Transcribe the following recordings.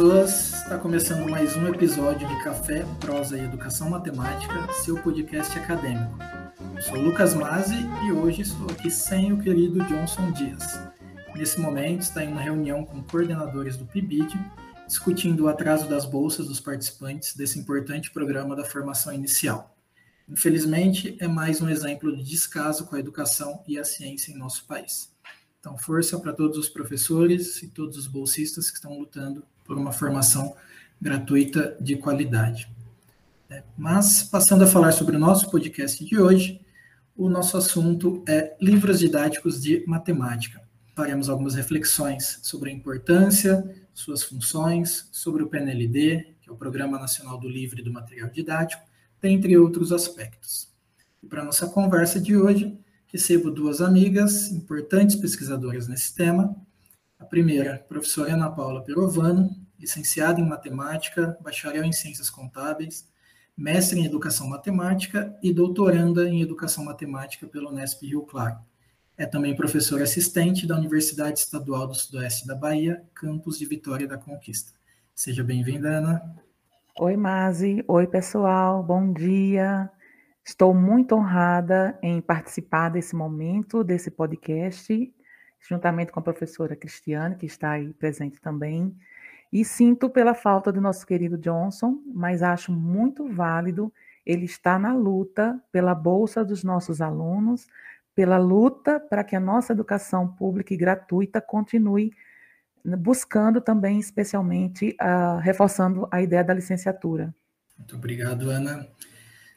pessoas, está começando mais um episódio de Café, Prosa e Educação Matemática, seu podcast acadêmico. Eu sou Lucas Mazzi e hoje estou aqui sem o querido Johnson Dias. Nesse momento está em uma reunião com coordenadores do PIBID, discutindo o atraso das bolsas dos participantes desse importante programa da formação inicial. Infelizmente, é mais um exemplo de descaso com a educação e a ciência em nosso país. Então, força para todos os professores e todos os bolsistas que estão lutando por uma formação gratuita de qualidade. É, mas, passando a falar sobre o nosso podcast de hoje, o nosso assunto é livros didáticos de matemática. Faremos algumas reflexões sobre a importância, suas funções, sobre o PNLD, que é o Programa Nacional do Livro e do Material Didático, dentre outros aspectos. E para nossa conversa de hoje, recebo duas amigas, importantes pesquisadoras nesse tema. A primeira, a professora Ana Paula Perovano, licenciada em matemática, bacharel em ciências contábeis, mestre em educação matemática e doutoranda em educação matemática pelo Unesp Rio Claro. É também professora assistente da Universidade Estadual do Sudoeste da Bahia, campus de Vitória da Conquista. Seja bem-vinda, Ana. Oi, Mazi. Oi, pessoal. Bom dia. Estou muito honrada em participar desse momento, desse podcast, juntamente com a professora Cristiane, que está aí presente também. E sinto pela falta do nosso querido Johnson, mas acho muito válido ele estar na luta pela bolsa dos nossos alunos, pela luta para que a nossa educação pública e gratuita continue buscando também, especialmente, uh, reforçando a ideia da licenciatura. Muito obrigado, Ana.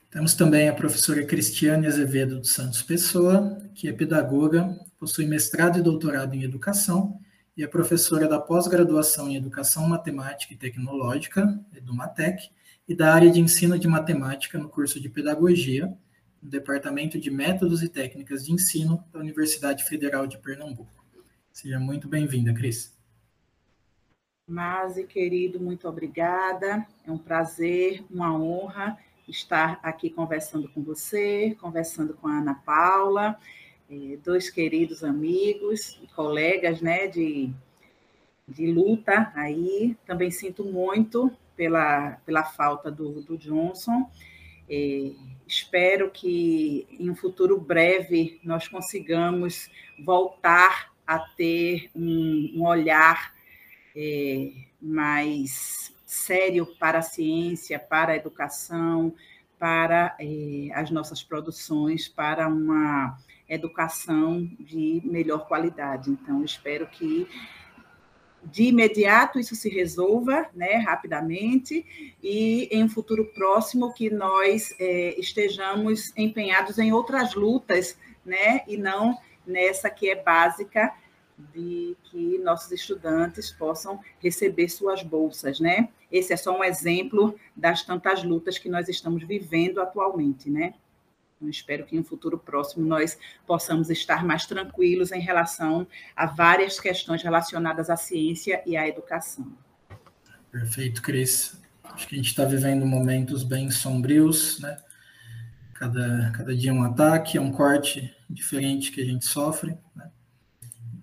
Temos também a professora Cristiane Azevedo dos Santos Pessoa, que é pedagoga, possui mestrado e doutorado em educação e é professora da pós-graduação em Educação Matemática e Tecnológica, EduMatec, e da área de ensino de matemática no curso de Pedagogia, no Departamento de Métodos e Técnicas de Ensino da Universidade Federal de Pernambuco. Seja muito bem-vinda, Cris. Mazi, querido, muito obrigada. É um prazer, uma honra estar aqui conversando com você, conversando com a Ana Paula, dois queridos amigos e colegas né, de, de luta aí. Também sinto muito pela, pela falta do, do Johnson. Eh, espero que em um futuro breve nós consigamos voltar a ter um, um olhar é, mais sério para a ciência, para a educação, para eh, as nossas produções, para uma educação de melhor qualidade. Então, espero que de imediato isso se resolva né, rapidamente e em um futuro próximo que nós eh, estejamos empenhados em outras lutas né, e não nessa que é básica de que nossos estudantes possam receber suas bolsas, né? Esse é só um exemplo das tantas lutas que nós estamos vivendo atualmente, né? Espero que em um futuro próximo nós possamos estar mais tranquilos em relação a várias questões relacionadas à ciência e à educação. Perfeito, Cris. Acho que a gente está vivendo momentos bem sombrios, né? Cada, cada dia um ataque, é um corte diferente que a gente sofre, né?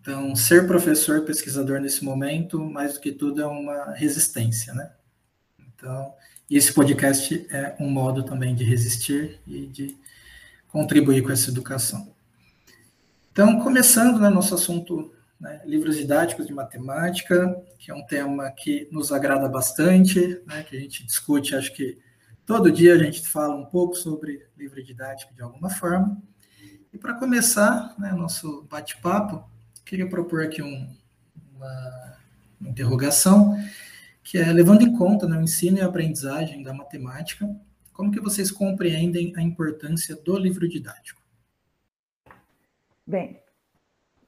Então, ser professor, pesquisador nesse momento, mais do que tudo, é uma resistência, né? Então, esse podcast é um modo também de resistir e de contribuir com essa educação. Então, começando né, nosso assunto, né, livros didáticos de matemática, que é um tema que nos agrada bastante, né, que a gente discute, acho que todo dia a gente fala um pouco sobre livro didático de alguma forma. E para começar né, nosso bate-papo, queria propor aqui um, uma, interrogação, que é, levando em conta né, o ensino e a aprendizagem da matemática, como que vocês compreendem a importância do livro didático? Bem,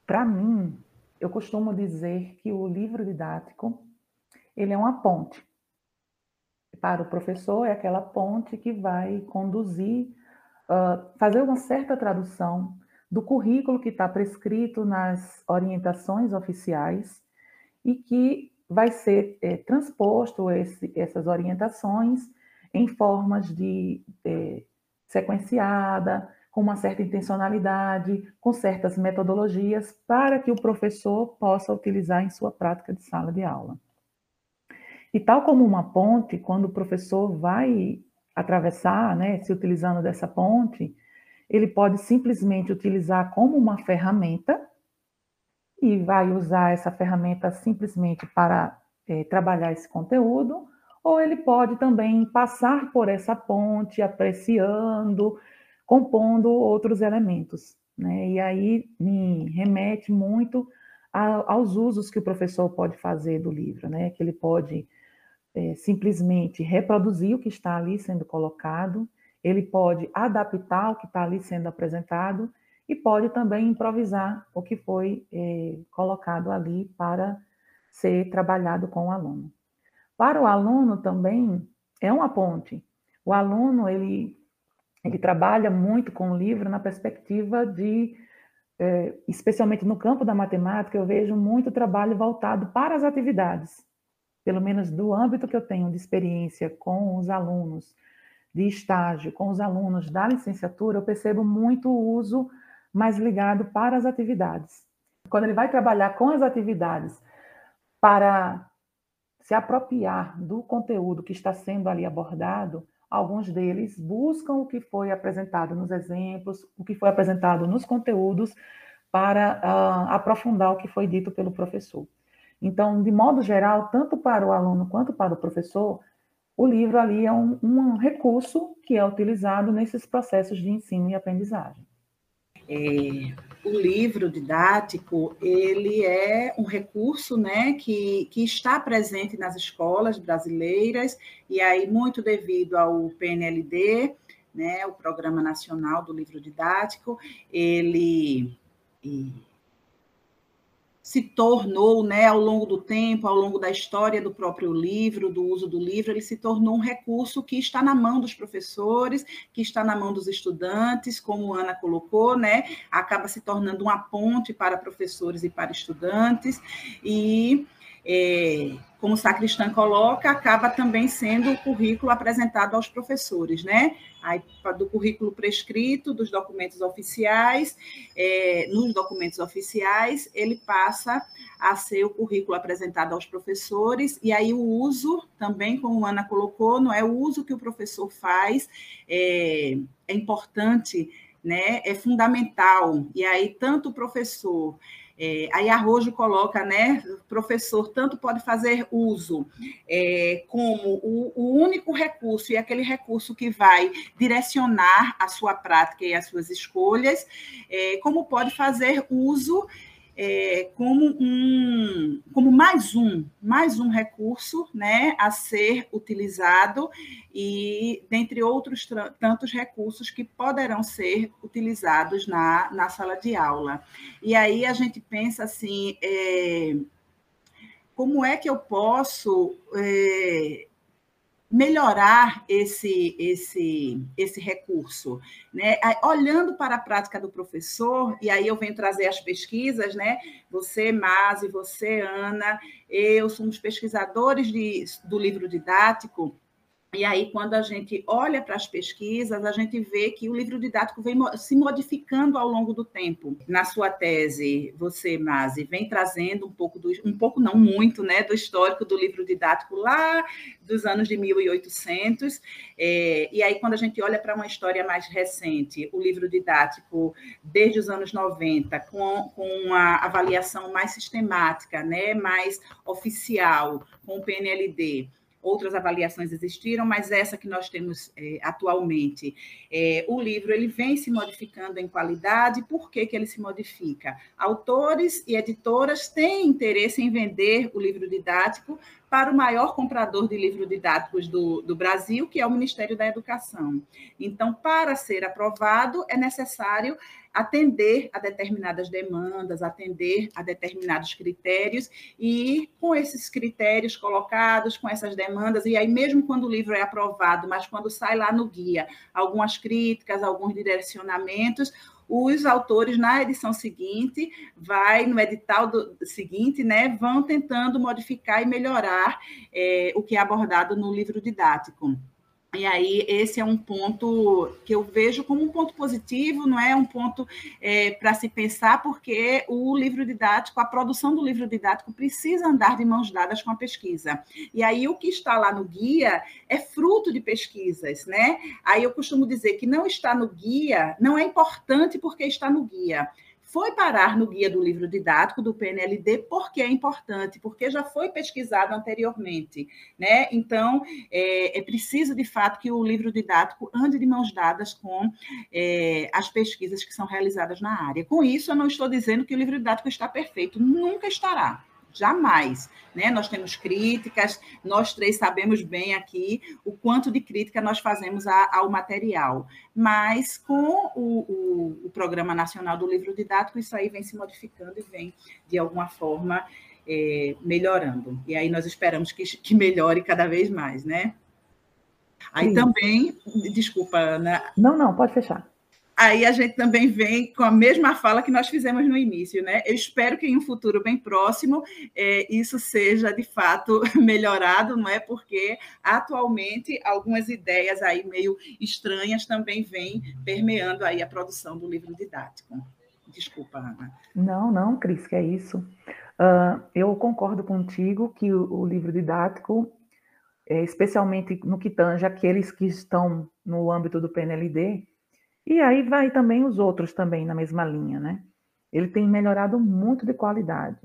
para mim, eu costumo dizer que o livro didático ele é uma ponte. Para o professor, é aquela ponte que vai conduzir, uh, fazer uma certa tradução do currículo que está prescrito nas orientações oficiais e que vai ser é, transposto esse, essas orientações em formas de é, sequenciada, com uma certa intencionalidade, com certas metodologias, para que o professor possa utilizar em sua prática de sala de aula. E tal como uma ponte, quando o professor vai atravessar, né, se utilizando dessa ponte, ele pode simplesmente utilizar como uma ferramenta e vai usar essa ferramenta simplesmente para é, trabalhar esse conteúdo, ou ele pode também passar por essa ponte, apreciando, compondo outros elementos. Né? E aí me remete muito a, aos usos que o professor pode fazer do livro, né? que ele pode é, simplesmente reproduzir o que está ali sendo colocado, ele pode adaptar o que está ali sendo apresentado e pode também improvisar o que foi é, colocado ali para ser trabalhado com o aluno. Para o aluno também é uma ponte. O aluno ele ele trabalha muito com o livro na perspectiva de, é, especialmente no campo da matemática, eu vejo muito trabalho voltado para as atividades. Pelo menos do âmbito que eu tenho de experiência com os alunos de estágio, com os alunos da licenciatura, eu percebo muito o uso mais ligado para as atividades. Quando ele vai trabalhar com as atividades para se apropriar do conteúdo que está sendo ali abordado, alguns deles buscam o que foi apresentado nos exemplos, o que foi apresentado nos conteúdos, para uh, aprofundar o que foi dito pelo professor. Então, de modo geral, tanto para o aluno quanto para o professor, o livro ali é um, um recurso que é utilizado nesses processos de ensino e aprendizagem. É, o livro didático ele é um recurso né, que, que está presente nas escolas brasileiras, e aí muito devido ao PNLD, né, o Programa Nacional do Livro Didático, ele se tornou, né, ao longo do tempo, ao longo da história do próprio livro, do uso do livro, ele se tornou um recurso que está na mão dos professores, que está na mão dos estudantes, como Ana colocou, né, acaba se tornando uma ponte para professores e para estudantes, e é, como o sacristã coloca, acaba também sendo o currículo apresentado aos professores, né? Aí, do currículo prescrito, dos documentos oficiais, é, nos documentos oficiais, ele passa a ser o currículo apresentado aos professores, e aí o uso, também, como a Ana colocou, não é o uso que o professor faz, é, é importante, né? É fundamental, e aí tanto o professor é, aí Arrojo coloca, né, professor tanto pode fazer uso é, como o, o, único recurso e aquele recurso que vai direcionar a sua prática e as suas escolhas, é, como pode fazer uso é, como, um, como mais um, mais um recurso né, a ser utilizado e dentre outros tantos recursos que poderão ser utilizados na, na sala de aula. E aí a gente pensa assim, é, como é que eu posso é, melhorar esse, esse, esse recurso. Né? Olhando para a prática do professor, e aí eu venho trazer as pesquisas, né? Você, Masi, você, Ana, eu somos pesquisadores de, do livro didático, e aí, quando a gente olha para as pesquisas, a gente vê que o livro didático vem se modificando ao longo do tempo. Na sua tese, você, Mazi, vem trazendo um pouco, do, um pouco não muito, né, do histórico do livro didático lá dos anos de 1800. É, e aí, quando a gente olha para uma história mais recente, o livro didático desde os anos 90, com, com uma avaliação mais sistemática, né, mais oficial, com o PNLD, outras avaliações existiram, mas essa que nós temos é, atualmente. É, o livro ele vem se modificando em qualidade, por que, que ele se modifica? Autores e editoras têm interesse em vender o livro didático para o maior comprador de livros didáticos do, do Brasil, que é o Ministério da Educação. Então, para ser aprovado, é necessário atender a determinadas demandas, atender a determinados critérios, e com esses critérios colocados, com essas demandas, e aí mesmo quando o livro é aprovado, mas quando sai lá no guia algumas críticas, alguns direcionamentos, os autores na edição seguinte, vai no edital do, seguinte, né, vão tentando modificar e melhorar é, o que é abordado no livro didático. E aí, esse é um ponto que eu vejo como um ponto positivo, não é um ponto é, para se pensar, porque o livro didático, a produção do livro didático precisa andar de mãos dadas com a pesquisa. E aí, o que está lá no guia é fruto de pesquisas, né? Aí eu costumo dizer que não está no guia, não é importante porque está no guia foi parar no guia do livro didático do PNLD porque é importante, porque já foi pesquisado anteriormente, né? Então é, é preciso de fato que o livro didático ande de mãos dadas com é, as pesquisas que são realizadas na área. Com isso, eu não estou dizendo que o livro didático está perfeito, nunca estará jamais. Né? Nós temos críticas, nós três sabemos bem aqui o quanto de crítica nós fazemos ao material, mas com o, o, o, Programa Nacional do Livro Didático, isso aí vem se modificando e vem, de alguma forma, é, melhorando. E aí nós esperamos que, que melhore cada vez mais, né? Aí Sim. também, desculpa, Ana. Não, não, pode fechar aí a gente também vem com a mesma fala que nós fizemos no início, né? Eu espero que em um futuro bem próximo é, isso seja de fato melhorado, não é? Porque atualmente algumas ideias aí meio estranhas também vêm permeando aí a produção do livro didático. Desculpa, Ana. Não, não, Cris, que é isso. Uh, eu concordo contigo que o, o livro didático, é, especialmente no que tange aqueles que estão no âmbito do PNLD, e aí vai também os outros também na mesma linha, né? Ele tem melhorado muito de qualidade.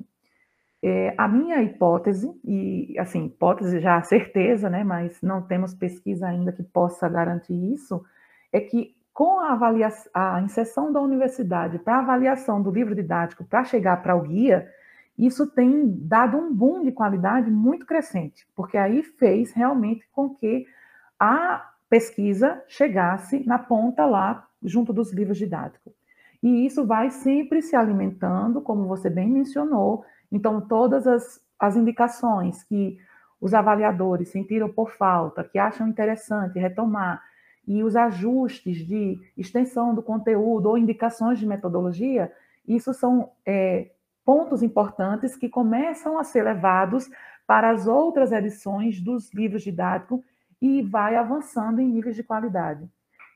É, a minha hipótese, e assim, hipótese já certeza, né, mas não temos pesquisa ainda que possa garantir isso, é que com a, avaliação, a inserção da universidade para avaliação do livro didático para chegar para o guia, isso tem dado um boom de qualidade muito crescente, porque aí fez realmente com que a pesquisa chegasse na ponta lá junto dos livros didáticos. E isso vai sempre se alimentando, como você bem mencionou. Então, todas as, as indicações que os avaliadores sentiram por falta, que acham interessante retomar, e os ajustes de extensão do conteúdo ou indicações de metodologia, isso são é, pontos importantes que começam a ser levados para as outras edições dos livros didáticos e vai avançando em níveis de qualidade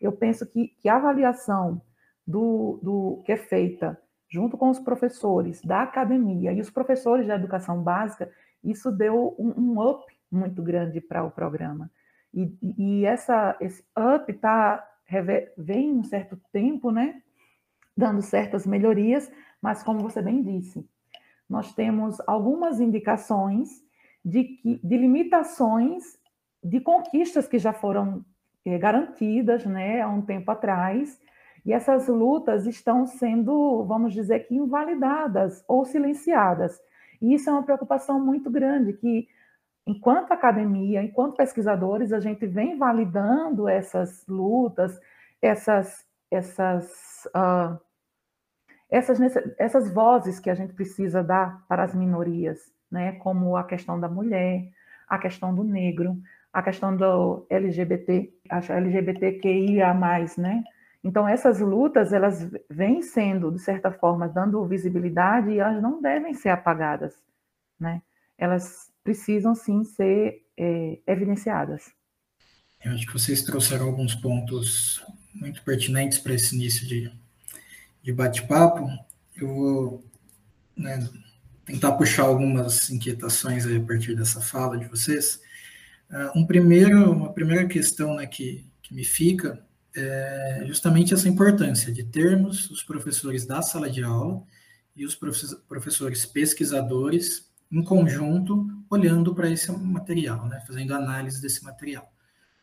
eu penso que, que a avaliação do, do que é feita junto com os professores da academia e os professores da educação básica, isso deu um, um up muito grande para o programa. E, e essa, esse up tá, vem um certo tempo, né, dando certas melhorias, mas como você bem disse, nós temos algumas indicações de, que, de limitações de conquistas que já foram garantidas né, há um tempo atrás, e essas lutas estão sendo, vamos dizer que, invalidadas ou silenciadas. E isso é uma preocupação muito grande, que enquanto academia, enquanto pesquisadores, a gente vem validando essas lutas, essas, essas, uh, essas, essas vozes que a gente precisa dar para as minorias, né, como a questão da mulher, a questão do negro, a questão do LGBT, acho LGBTQIA+, né? Então, essas lutas, elas vêm sendo, de certa forma, dando visibilidade e elas não devem ser apagadas, né? Elas precisam, sim, ser é, evidenciadas. Eu acho que vocês trouxeram alguns pontos muito pertinentes para esse início de, de bate-papo. Eu vou né, tentar puxar algumas inquietações a partir dessa fala de vocês. Uh, um primeiro, uma primeira questão né, que, que me fica é justamente essa importância de termos os professores da sala de aula e os professores pesquisadores em conjunto olhando para esse material, né, fazendo análise desse material.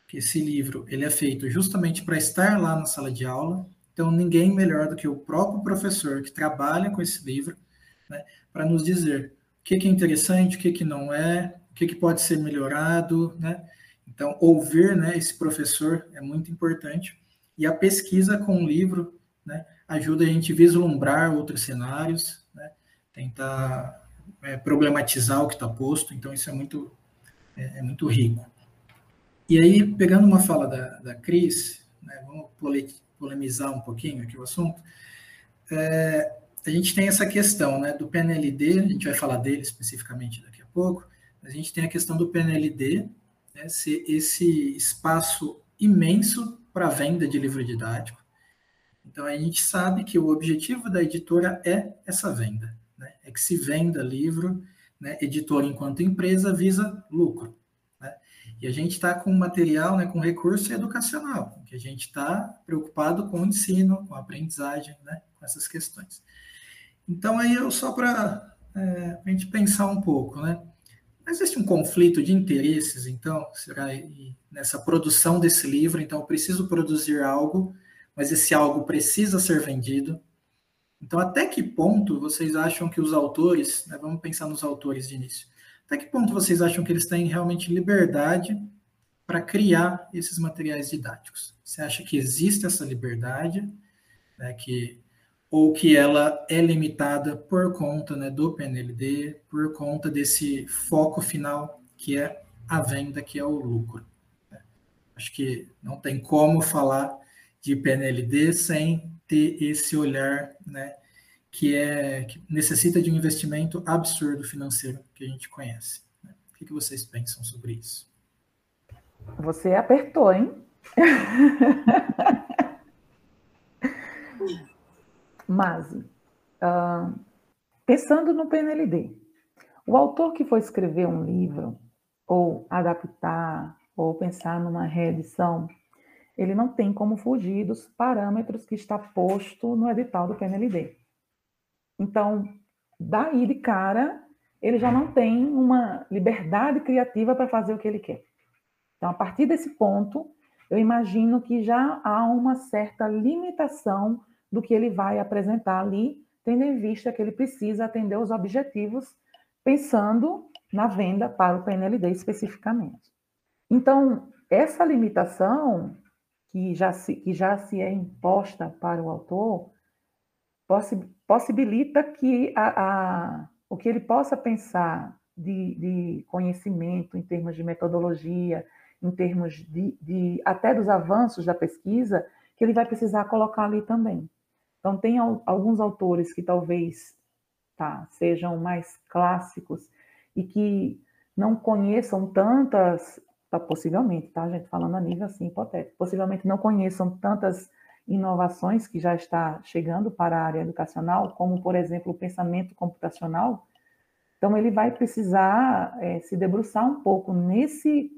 Que esse livro ele é feito justamente para estar lá na sala de aula, então ninguém melhor do que o próprio professor que trabalha com esse livro, né, para nos dizer o que, que é interessante, o que, que não é, que, que pode ser melhorado, né? Então, ouvir né, esse professor é muito importante. E a pesquisa com o livro né, ajuda a gente vislumbrar outros cenários, né, tentar é, problematizar o que está posto. Então, isso é muito, é, é, muito rico. E aí, pegando uma fala da, da Cris, né, vamos polemizar um pouquinho aqui o assunto. É, a gente tem essa questão né, do PNLD, a gente vai falar dele especificamente daqui a pouco, a gente tem a questão do PNLD, né, esse espaço imenso para venda de livro didático. Então a gente sabe que o objetivo da editora é essa venda, né? é que se venda livro, né? editora enquanto empresa visa lucro. Né? E a gente está com material, né, com recurso educacional, que a gente está preocupado com o ensino, com a aprendizagem, né, com essas questões. Então aí eu só para é, a gente pensar um pouco, né? Existe um conflito de interesses, então, será nessa produção desse livro? Então, eu preciso produzir algo, mas esse algo precisa ser vendido. Então, até que ponto vocês acham que os autores, né, vamos pensar nos autores de início, até que ponto vocês acham que eles têm realmente liberdade para criar esses materiais didáticos? Você acha que existe essa liberdade, né, que ou que ela é limitada por conta né, do PNLD, por conta desse foco final, que é a venda, que é o lucro. Né? Acho que não tem como falar de PNLD sem ter esse olhar né, que, é, que necessita de um investimento absurdo financeiro que a gente conhece. Né? O que, que vocês pensam sobre isso? Você apertou, hein? Mas, uh, pensando no PNLD, o autor que for escrever um livro, ou adaptar, ou pensar numa reedição, ele não tem como fugir dos parâmetros que está posto no edital do PNLD. Então, daí de cara, ele já não tem uma liberdade criativa para fazer o que ele quer. Então, a partir desse ponto, eu imagino que já há uma certa limitação do que ele vai apresentar ali, tendo em vista que ele precisa atender os objetivos, pensando na venda para o PNLD especificamente. Então, essa limitação que já se, que já se é imposta para o autor possi, possibilita que a, a, o que ele possa pensar de, de, conhecimento em termos de metodologia, em termos de, de até dos avanços da pesquisa, que ele vai precisar colocar ali também. Então, tem alguns autores que talvez tá, sejam mais clássicos e que não conheçam tantas, tá, possivelmente, tá, gente, falando a nível assim hipotético, possivelmente não conheçam tantas inovações que já está chegando para a área educacional, como, por exemplo, o pensamento computacional. Então, ele vai precisar é, se debruçar um pouco nesse,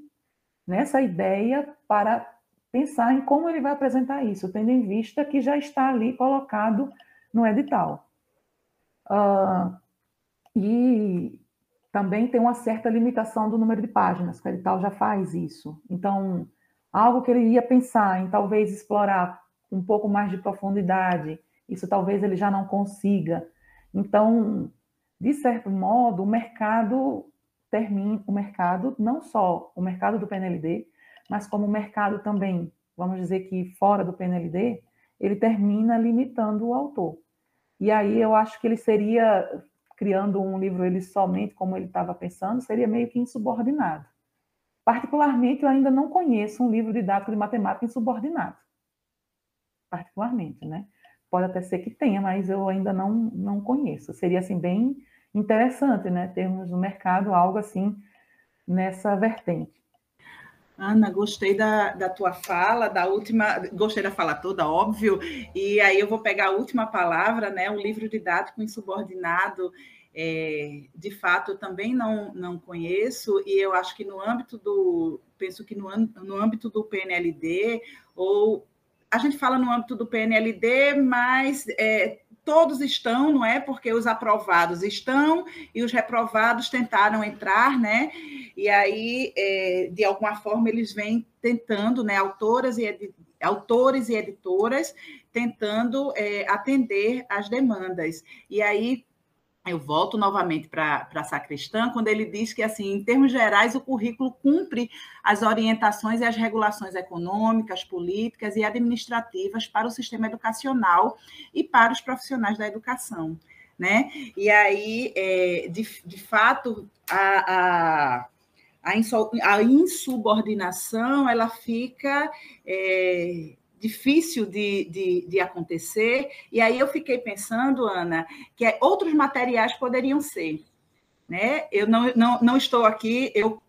nessa ideia para pensar em como ele vai apresentar isso, tendo em vista que já está ali colocado no edital. Uh, e também tem uma certa limitação do número de páginas, que o edital já faz isso. Então, algo que ele ia pensar em talvez explorar um pouco mais de profundidade, isso talvez ele já não consiga. Então, de certo modo, o mercado termina, o mercado, não só o mercado do PNLD, mas como o mercado também, vamos dizer que fora do PNLD, ele termina limitando o autor. E aí eu acho que ele seria, criando um livro ele somente como ele estava pensando, seria meio que insubordinado. Particularmente, eu ainda não conheço um livro didático de matemática insubordinado. Particularmente, né? Pode até ser que tenha, mas eu ainda não, não conheço. Seria, assim, bem interessante, né? Termos no mercado algo assim nessa vertente. Ana, gostei da, da tua fala, da última, gostei da fala toda, óbvio, e aí eu vou pegar a última palavra, né? O livro didático insubordinado, é, de fato, eu também não, não conheço, e eu acho que no âmbito do, penso que no, no âmbito do PNLD, ou a gente fala no âmbito do PNLD, mas é, todos estão, não é? Porque os aprovados estão e os reprovados tentaram entrar, né? E aí, é, de alguma forma, eles vêm tentando, né? Autoras e autores e editoras tentando é, atender às demandas. E aí eu volto novamente para a Sacristã, quando ele diz que, assim, em termos gerais, o currículo cumpre as orientações e as regulações econômicas, políticas e administrativas para o sistema educacional e para os profissionais da educação. Né? E aí, é, de, de fato, a, a, a insubordinação ela fica é, difícil de, de, de, acontecer. E aí eu fiquei pensando, Ana, que outros materiais poderiam ser. Né? Eu não, não, não estou aqui, eu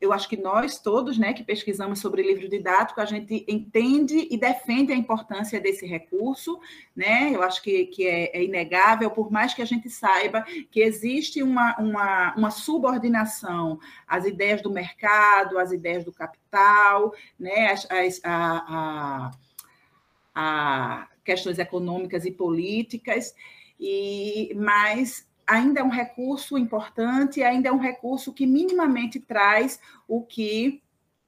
eu acho que nós todos, né, que pesquisamos sobre livro didático, a gente entende e defende a importância desse recurso, né? Eu acho que, que é, é inegável, por mais que a gente saiba que existe uma, uma, uma subordinação às ideias do mercado, às ideias do capital, né? As, as, a, a, a questões econômicas e políticas, e mas ainda é um recurso importante, ainda é um recurso que minimamente traz o que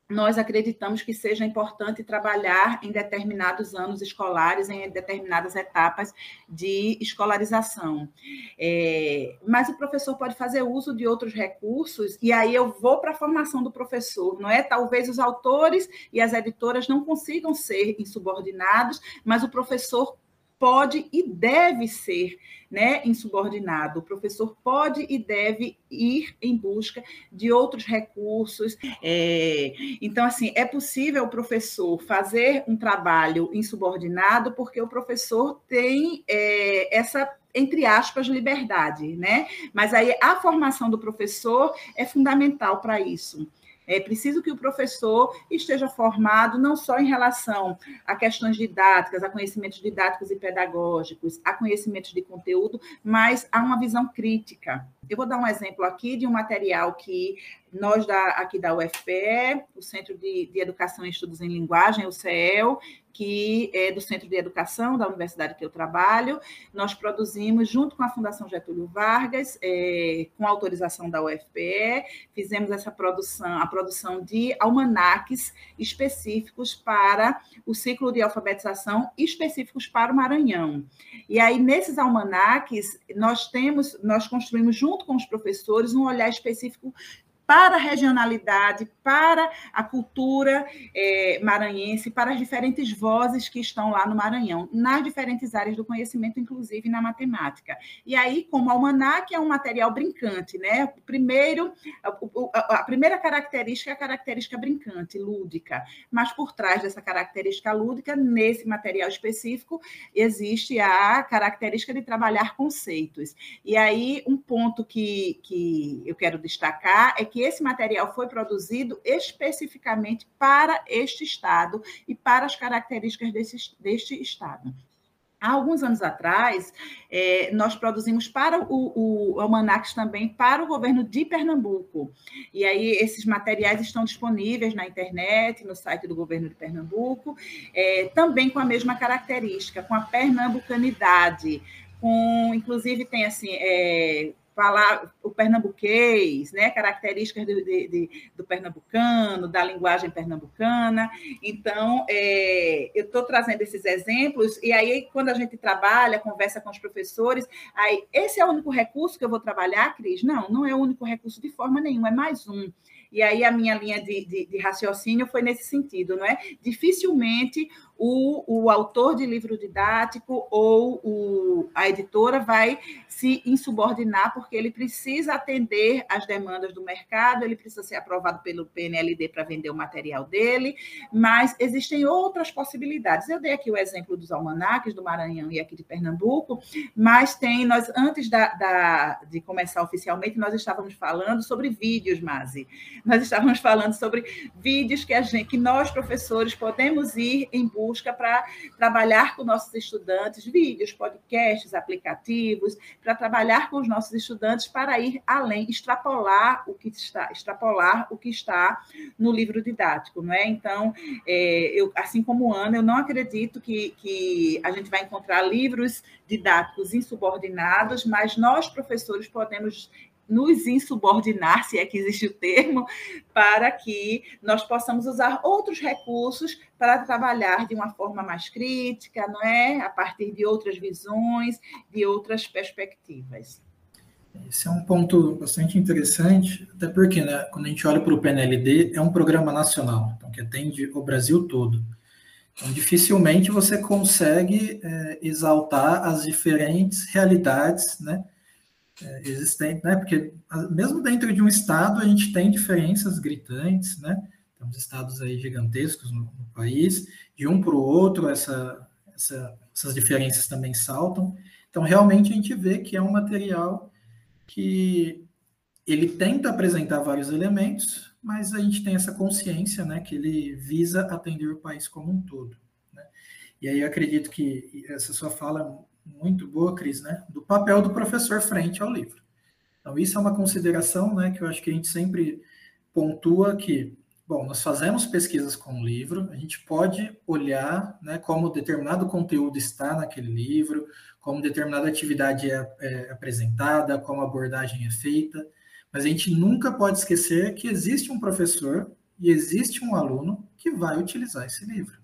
nós acreditamos que seja importante trabalhar em determinados anos escolares, em determinadas etapas de escolarização. É, mas o professor pode fazer uso de outros recursos, e aí eu vou para a formação do professor, não é? Talvez os autores e as editoras não consigam ser insubordinados, mas o professor pode e deve ser né, insubordinado. O professor pode e deve ir em busca de outros recursos. É, então, assim, é possível o professor fazer um trabalho insubordinado porque o professor tem é, essa entre aspas, liberdade, né? Mas aí a formação do professor é fundamental para isso. É preciso que o professor esteja formado não só em relação a questões didáticas, a conhecimentos didáticos e pedagógicos, a conhecimentos de conteúdo, mas a uma visão crítica. Eu vou dar um exemplo aqui de um material que nós da, aqui da UFPE, o Centro de, de Educação e Estudos em Linguagem, o CEL, que é do Centro de Educação da universidade que eu trabalho. Nós produzimos, junto com a Fundação Getúlio Vargas, é, com autorização da UFPE, fizemos essa produção, a produção de almanaques específicos para o ciclo de alfabetização, específicos para o Maranhão. E aí, nesses almanaques, nós temos, nós construímos, junto com os professores, um olhar específico para a regionalidade, para a cultura é, maranhense, para as diferentes vozes que estão lá no Maranhão, nas diferentes áreas do conhecimento, inclusive na matemática. E aí, como o almanac é um material brincante, né? Primeiro, a, primeira característica é a característica brincante, lúdica, mas por trás dessa característica lúdica, nesse material específico, existe a característica de trabalhar conceitos. E aí, um ponto que, que eu quero destacar é que esse material foi produzido especificamente para este Estado e para as características desse, deste Estado. Há alguns anos atrás, é, nós produzimos para o, o Almanacs também para o governo de Pernambuco. E aí, esses materiais estão disponíveis na internet, no site do governo de Pernambuco, é, também com a mesma característica, com a pernambucanidade, com, inclusive tem assim, é, falar o pernambuquês, né, características do, de, de, do pernambucano, da linguagem pernambucana. Então, é, eu estou trazendo esses exemplos, e aí, quando a gente trabalha, conversa com os professores, aí, esse é o único recurso que eu vou trabalhar, Cris? Não, não é o único recurso de forma nenhuma, é mais um. E aí, a minha linha de, de, raciocínio foi nesse sentido, não é? Dificilmente o, o autor de livro didático ou o, a editora vai se insubordinar, porque ele precisa atender às demandas do mercado, ele precisa ser aprovado pelo PNLD para vender o material dele, mas existem outras possibilidades. Eu dei aqui o exemplo dos almanaques do Maranhão e aqui de Pernambuco, mas tem, nós, antes da, da, de começar oficialmente, nós estávamos falando sobre vídeos, Masi. Nós estávamos falando sobre vídeos que a gente, que nós, professores, podemos ir em busca busca para trabalhar com nossos estudantes, vídeos, podcasts, aplicativos, para trabalhar com os nossos estudantes para ir além, extrapolar o que está, extrapolar o que está no livro didático, não é? Então, é, eu, assim como Ana, eu não acredito que, que a gente vai encontrar livros didáticos insubordinados, mas nós, professores, podemos nos insubordinar, se é que existe o termo, para que nós possamos usar outros recursos para trabalhar de uma forma mais crítica, não é? A partir de outras visões, de outras perspectivas. Esse é um ponto bastante interessante, até porque, né, quando a gente olha para o PNLD, é um programa nacional, então, que atende o Brasil todo. Então, dificilmente você consegue é, exaltar as diferentes realidades, né, é, existente, né? Porque mesmo dentro de um estado a gente tem diferenças gritantes, né? Temos estados aí gigantescos no, no país, de um para o outro essa, essa, essas diferenças também saltam. Então realmente a gente vê que é um material que ele tenta apresentar vários elementos, mas a gente tem essa consciência, né, que ele visa atender o país como um todo. Né? E aí eu acredito que essa sua fala muito boa, Cris, né, do papel do professor frente ao livro. Então isso é uma consideração, né, que eu acho que a gente sempre pontua que, bom, nós fazemos pesquisas com o livro, a gente pode olhar, né, como determinado conteúdo está naquele livro, como determinada atividade é, é apresentada, como a abordagem é feita, mas a gente nunca pode esquecer que existe um professor e existe um aluno que vai utilizar esse livro.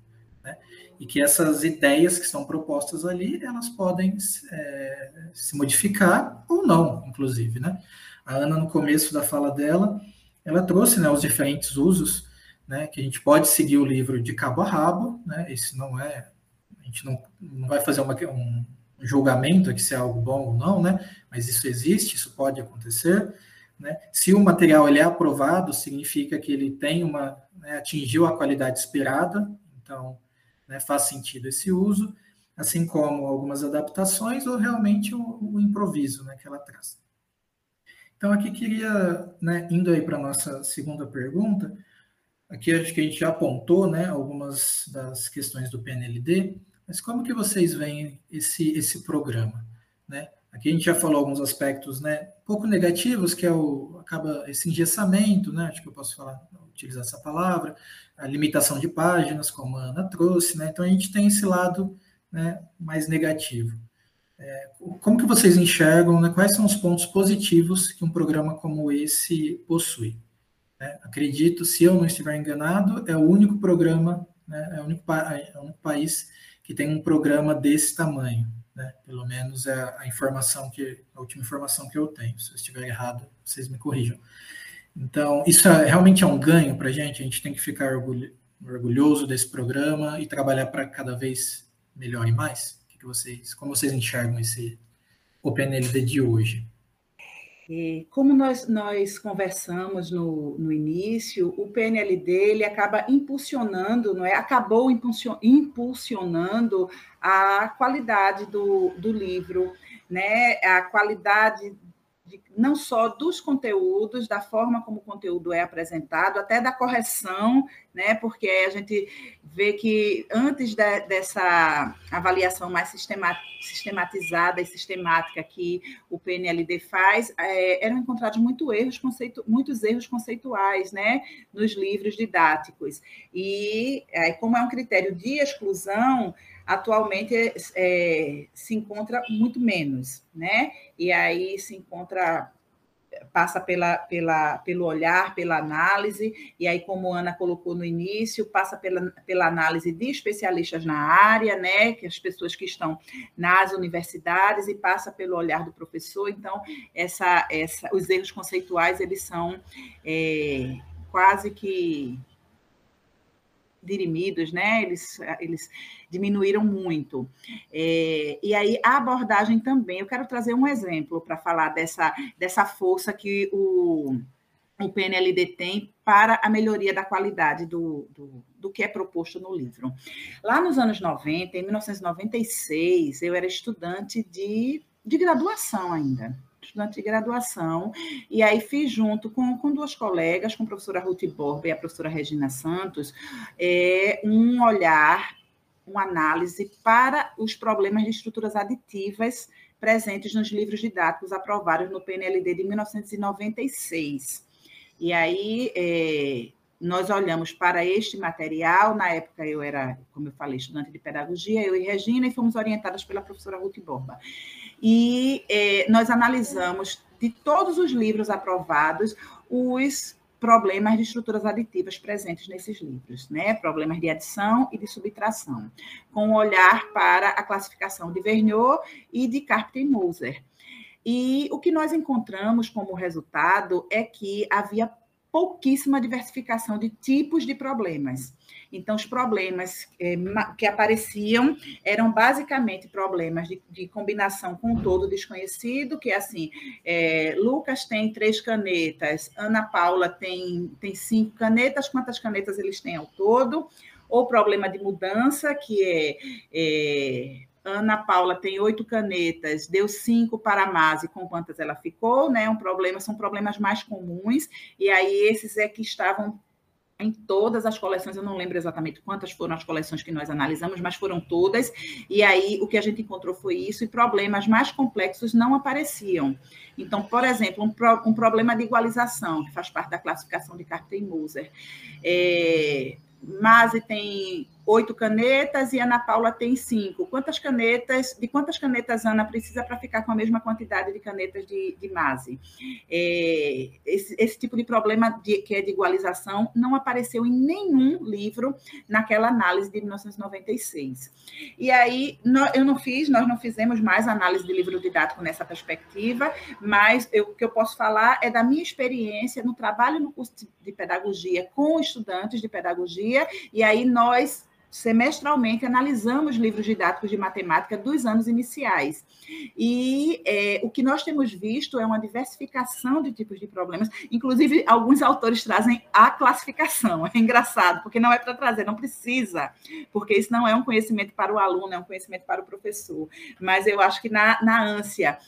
E que essas ideias que são propostas ali, elas podem é, se modificar ou não, inclusive. Né? A Ana, no começo da fala dela, ela trouxe né, os diferentes usos, né, que a gente pode seguir o livro de cabo a rabo, né, esse não é, a gente não, não vai fazer uma, um julgamento aqui se é algo bom ou não, né, mas isso existe, isso pode acontecer, né? Se o material ele é aprovado, significa que ele tem uma né, atingiu a qualidade esperada, então né, faz sentido esse uso, assim como algumas adaptações ou realmente o, o improviso né, que ela traz. Então aqui queria, né, indo aí para a nossa segunda pergunta, aqui acho que a gente já apontou né, algumas das questões do PNLD, mas como que vocês veem esse, esse programa? Né? Aqui a gente já falou alguns aspectos, né, pouco negativos, que é o acaba esse engessamento, né, acho que eu posso falar, utilizar essa palavra, a limitação de páginas, como a Ana trouxe, né, então a gente tem esse lado, né, mais negativo. É, como que vocês enxergam, né, quais são os pontos positivos que um programa como esse possui? É, acredito, se eu não estiver enganado, é o único programa, né, é, o único, é o único país que tem um programa desse tamanho. Né? Pelo menos é a informação que a última informação que eu tenho. Se eu estiver errado, vocês me corrijam. Então, isso é, realmente é um ganho para a gente. A gente tem que ficar orgulho, orgulhoso desse programa e trabalhar para cada vez melhor e mais. Que vocês, como vocês enxergam esse OpenLD de hoje? Como nós, nós conversamos no, no início, o PNLD ele acaba impulsionando, não é? acabou impulsionando a qualidade do, do livro, né? a qualidade de, não só dos conteúdos, da forma como o conteúdo é apresentado, até da correção, né? Porque a gente vê que antes de, dessa avaliação mais sistematizada e sistemática que o PNLD faz, é, eram encontrados muito erros muitos erros conceituais, né? Nos livros didáticos. E aí, como é um critério de exclusão, atualmente é, se encontra muito menos, né? E aí se encontra passa pela, pela, pelo olhar, pela análise, e aí, como Ana colocou no início, passa pela, pela análise de especialistas na área, né, que as pessoas que estão nas universidades, e passa pelo olhar do professor. Então, essa, essa, os erros conceituais, eles são é, quase que dirimidos, né? Eles, eles diminuíram muito. É, e aí a abordagem também, eu quero trazer um exemplo para falar dessa, dessa força que o, o PNLD tem para a melhoria da qualidade do, do, do, que é proposto no livro. Lá nos anos 90, em 1996, eu era estudante de, de graduação ainda estudante de graduação, e aí fiz junto com, com duas colegas, com a professora Ruth Borba e a professora Regina Santos, é, um olhar, uma análise para os problemas de estruturas aditivas presentes nos livros didáticos aprovados no PNLD de 1996. E aí, é, nós olhamos para este material, na época eu era, como eu falei, estudante de pedagogia, eu e Regina, e fomos orientadas pela professora Ruth Borba e é, nós analisamos de todos os livros aprovados os problemas de estruturas aditivas presentes nesses livros, né? Problemas de adição e de subtração, com um olhar para a classificação de Vergniaud e de Carpenter-Moser. E o que nós encontramos como resultado é que havia pouquíssima diversificação de tipos de problemas. Então, os problemas é, que apareciam eram basicamente problemas de, de, combinação com todo desconhecido, que é assim, é, Lucas tem três canetas, Ana Paula tem, tem cinco canetas, quantas canetas eles têm ao todo? Ou problema de mudança, que é, é Ana Paula tem oito canetas, deu cinco para a Mase, com quantas ela ficou, né? Um problema, são problemas mais comuns, e aí esses é que estavam em todas as coleções, eu não lembro exatamente quantas foram as coleções que nós analisamos, mas foram todas, e aí o que a gente encontrou foi isso, e problemas mais complexos não apareciam. Então, por exemplo, um, pro, um problema de igualização, que faz parte da classificação de Carter e Moser. É, Mase tem oito canetas e Ana Paula tem cinco. Quantas canetas, de quantas canetas Ana precisa para ficar com a mesma quantidade de canetas de, de Mase? É, esse, esse, tipo de problema de, que é de igualização não apareceu em nenhum livro naquela análise de 1996. E aí, eu não fiz, nós não fizemos mais análise de livro didático nessa perspectiva, mas eu, o que eu posso falar é da minha experiência no trabalho no curso de pedagogia com estudantes de pedagogia, e aí nós semestralmente analisamos livros didáticos de matemática dos anos iniciais. E é, o que nós temos visto é uma diversificação de tipos de problemas, inclusive alguns autores trazem a classificação. É engraçado, porque não é para trazer, não precisa, porque isso não é um conhecimento para o aluno, é um conhecimento para o professor. Mas eu acho que na, na ânsia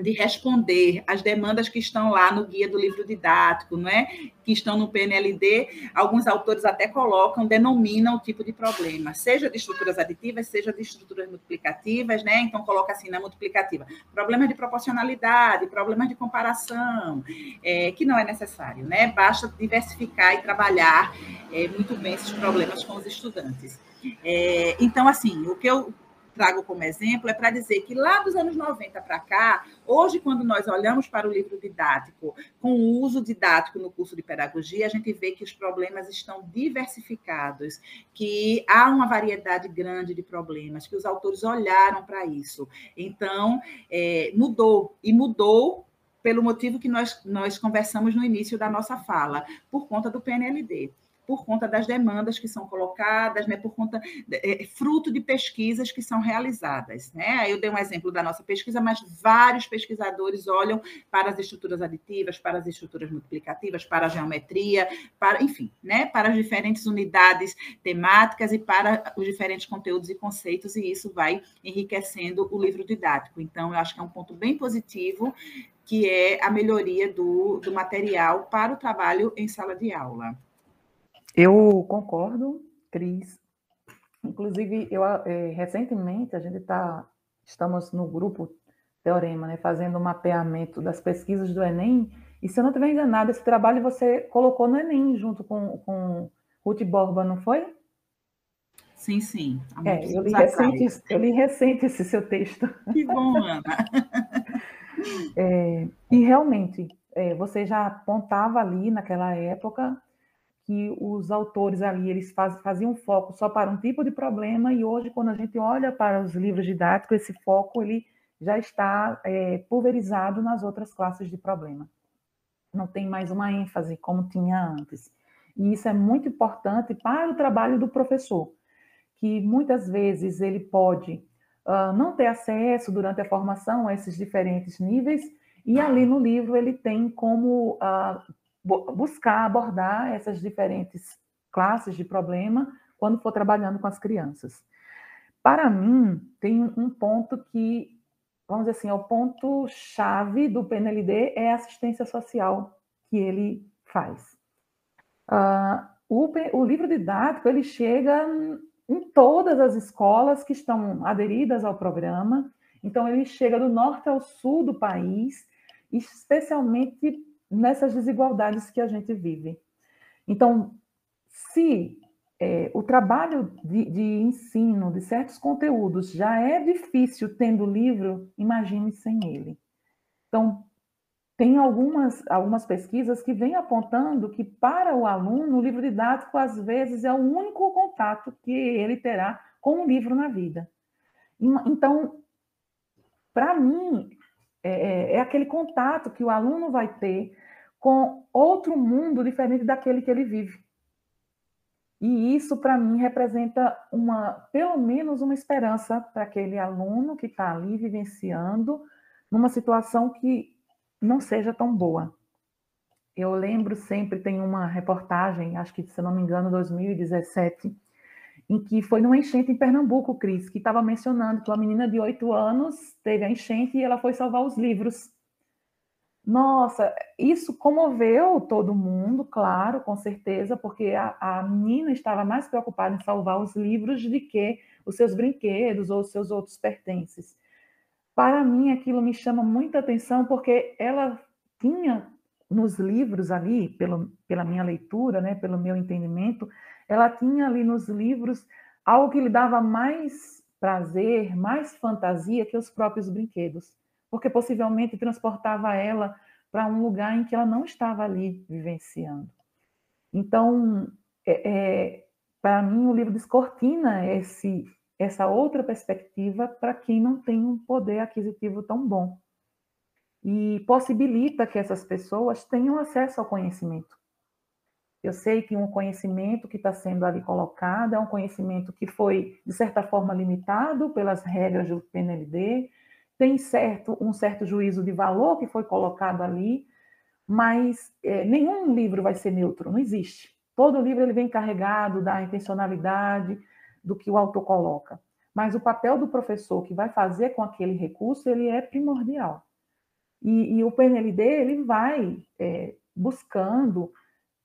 de responder às demandas que estão lá no guia do livro didático, não é? que estão no PNLD, alguns autores até colocam, denominam o tipo de problema, seja de estruturas aditivas, seja de estruturas multiplicativas, né? Então coloca assim na multiplicativa, problemas de proporcionalidade, problemas de comparação, é, que não é necessário, né? Basta diversificar e trabalhar é, muito bem esses problemas com os estudantes. É, então, assim, o que eu trago como exemplo é para dizer que lá dos anos 90 para cá, hoje, quando nós olhamos para o livro didático, com o uso didático no curso de pedagogia, a gente vê que os problemas estão diversificados, que há uma variedade grande de problemas, que os autores olharam para isso. Então, é, mudou, e mudou pelo motivo que nós, nós conversamos no início da nossa fala, por conta do PNLD por conta das demandas que são colocadas, né, por conta é, fruto de pesquisas que são realizadas. Né? Eu dei um exemplo da nossa pesquisa, mas vários pesquisadores olham para as estruturas aditivas, para as estruturas multiplicativas, para a geometria, para, enfim, né, para as diferentes unidades temáticas e para os diferentes conteúdos e conceitos, e isso vai enriquecendo o livro didático. Então, eu acho que é um ponto bem positivo que é a melhoria do, do material para o trabalho em sala de aula. Eu concordo, Cris. Inclusive, eu, é, recentemente, a gente está, estamos no grupo Teorema, né, fazendo um mapeamento das pesquisas do Enem, e se eu não estiver enganado, esse trabalho você colocou no Enem junto com, com Ruth Borba, não foi? Sim, sim. É, eu, li recente, eu li recente esse seu texto. Que bom, Ana. É, e realmente, é, você já apontava ali naquela época que os autores ali eles faz, faziam foco só para um tipo de problema e hoje quando a gente olha para os livros didáticos esse foco ele já está é, pulverizado nas outras classes de problema. Não tem mais uma ênfase como tinha antes. E isso é muito importante para o trabalho do professor que muitas vezes ele pode uh, não ter acesso durante a formação a esses diferentes níveis e ali no livro ele tem como uh, buscar abordar essas diferentes classes de problema quando for trabalhando com as crianças. Para mim, tem um ponto que, vamos dizer assim, é o ponto chave do PNLD é a assistência social que ele faz. Uh, o, o livro didático ele chega em todas as escolas que estão aderidas ao programa. Então, ele chega do norte ao sul do país, especialmente nessas desigualdades que a gente vive. Então, se é, o trabalho de, de, ensino de certos conteúdos já é difícil tendo livro, imagine sem ele. Então, tem algumas, algumas pesquisas que vêm apontando que, para o aluno, o livro didático, às vezes, é o único contato que ele terá com o livro na vida. Então, para mim, é, é aquele contato que o aluno vai ter com outro mundo diferente daquele que ele vive. E isso, para mim, representa uma, pelo menos uma esperança para aquele aluno que está ali vivenciando numa situação que não seja tão boa. Eu lembro sempre, tem uma reportagem, acho que, se não me engano, 2017, em que foi numa enchente em Pernambuco, Cris, que estava mencionando que uma menina de oito anos teve a enchente e ela foi salvar os livros. Nossa, isso comoveu todo mundo, claro, com certeza, porque a, a menina estava mais preocupada em salvar os livros do que os seus brinquedos ou os seus outros pertences. Para mim, aquilo me chama muita atenção, porque ela tinha nos livros ali, pelo, pela minha leitura, né, pelo meu entendimento, ela tinha ali nos livros algo que lhe dava mais prazer, mais fantasia que os próprios brinquedos, porque possivelmente transportava ela para um lugar em que ela não estava ali vivenciando. Então, é, é, para mim, o livro descortina esse, essa outra perspectiva para quem não tem um poder aquisitivo tão bom e possibilita que essas pessoas tenham acesso ao conhecimento. Eu sei que um conhecimento que está sendo ali colocado é um conhecimento que foi, de certa forma, limitado pelas regras do PNLD, tem certo, um certo juízo de valor que foi colocado ali, mas é, nenhum livro vai ser neutro, não existe. Todo livro ele vem carregado da intencionalidade do que o autor coloca. Mas o papel do professor que vai fazer com aquele recurso, ele é primordial. E, e o PNLD ele vai é, buscando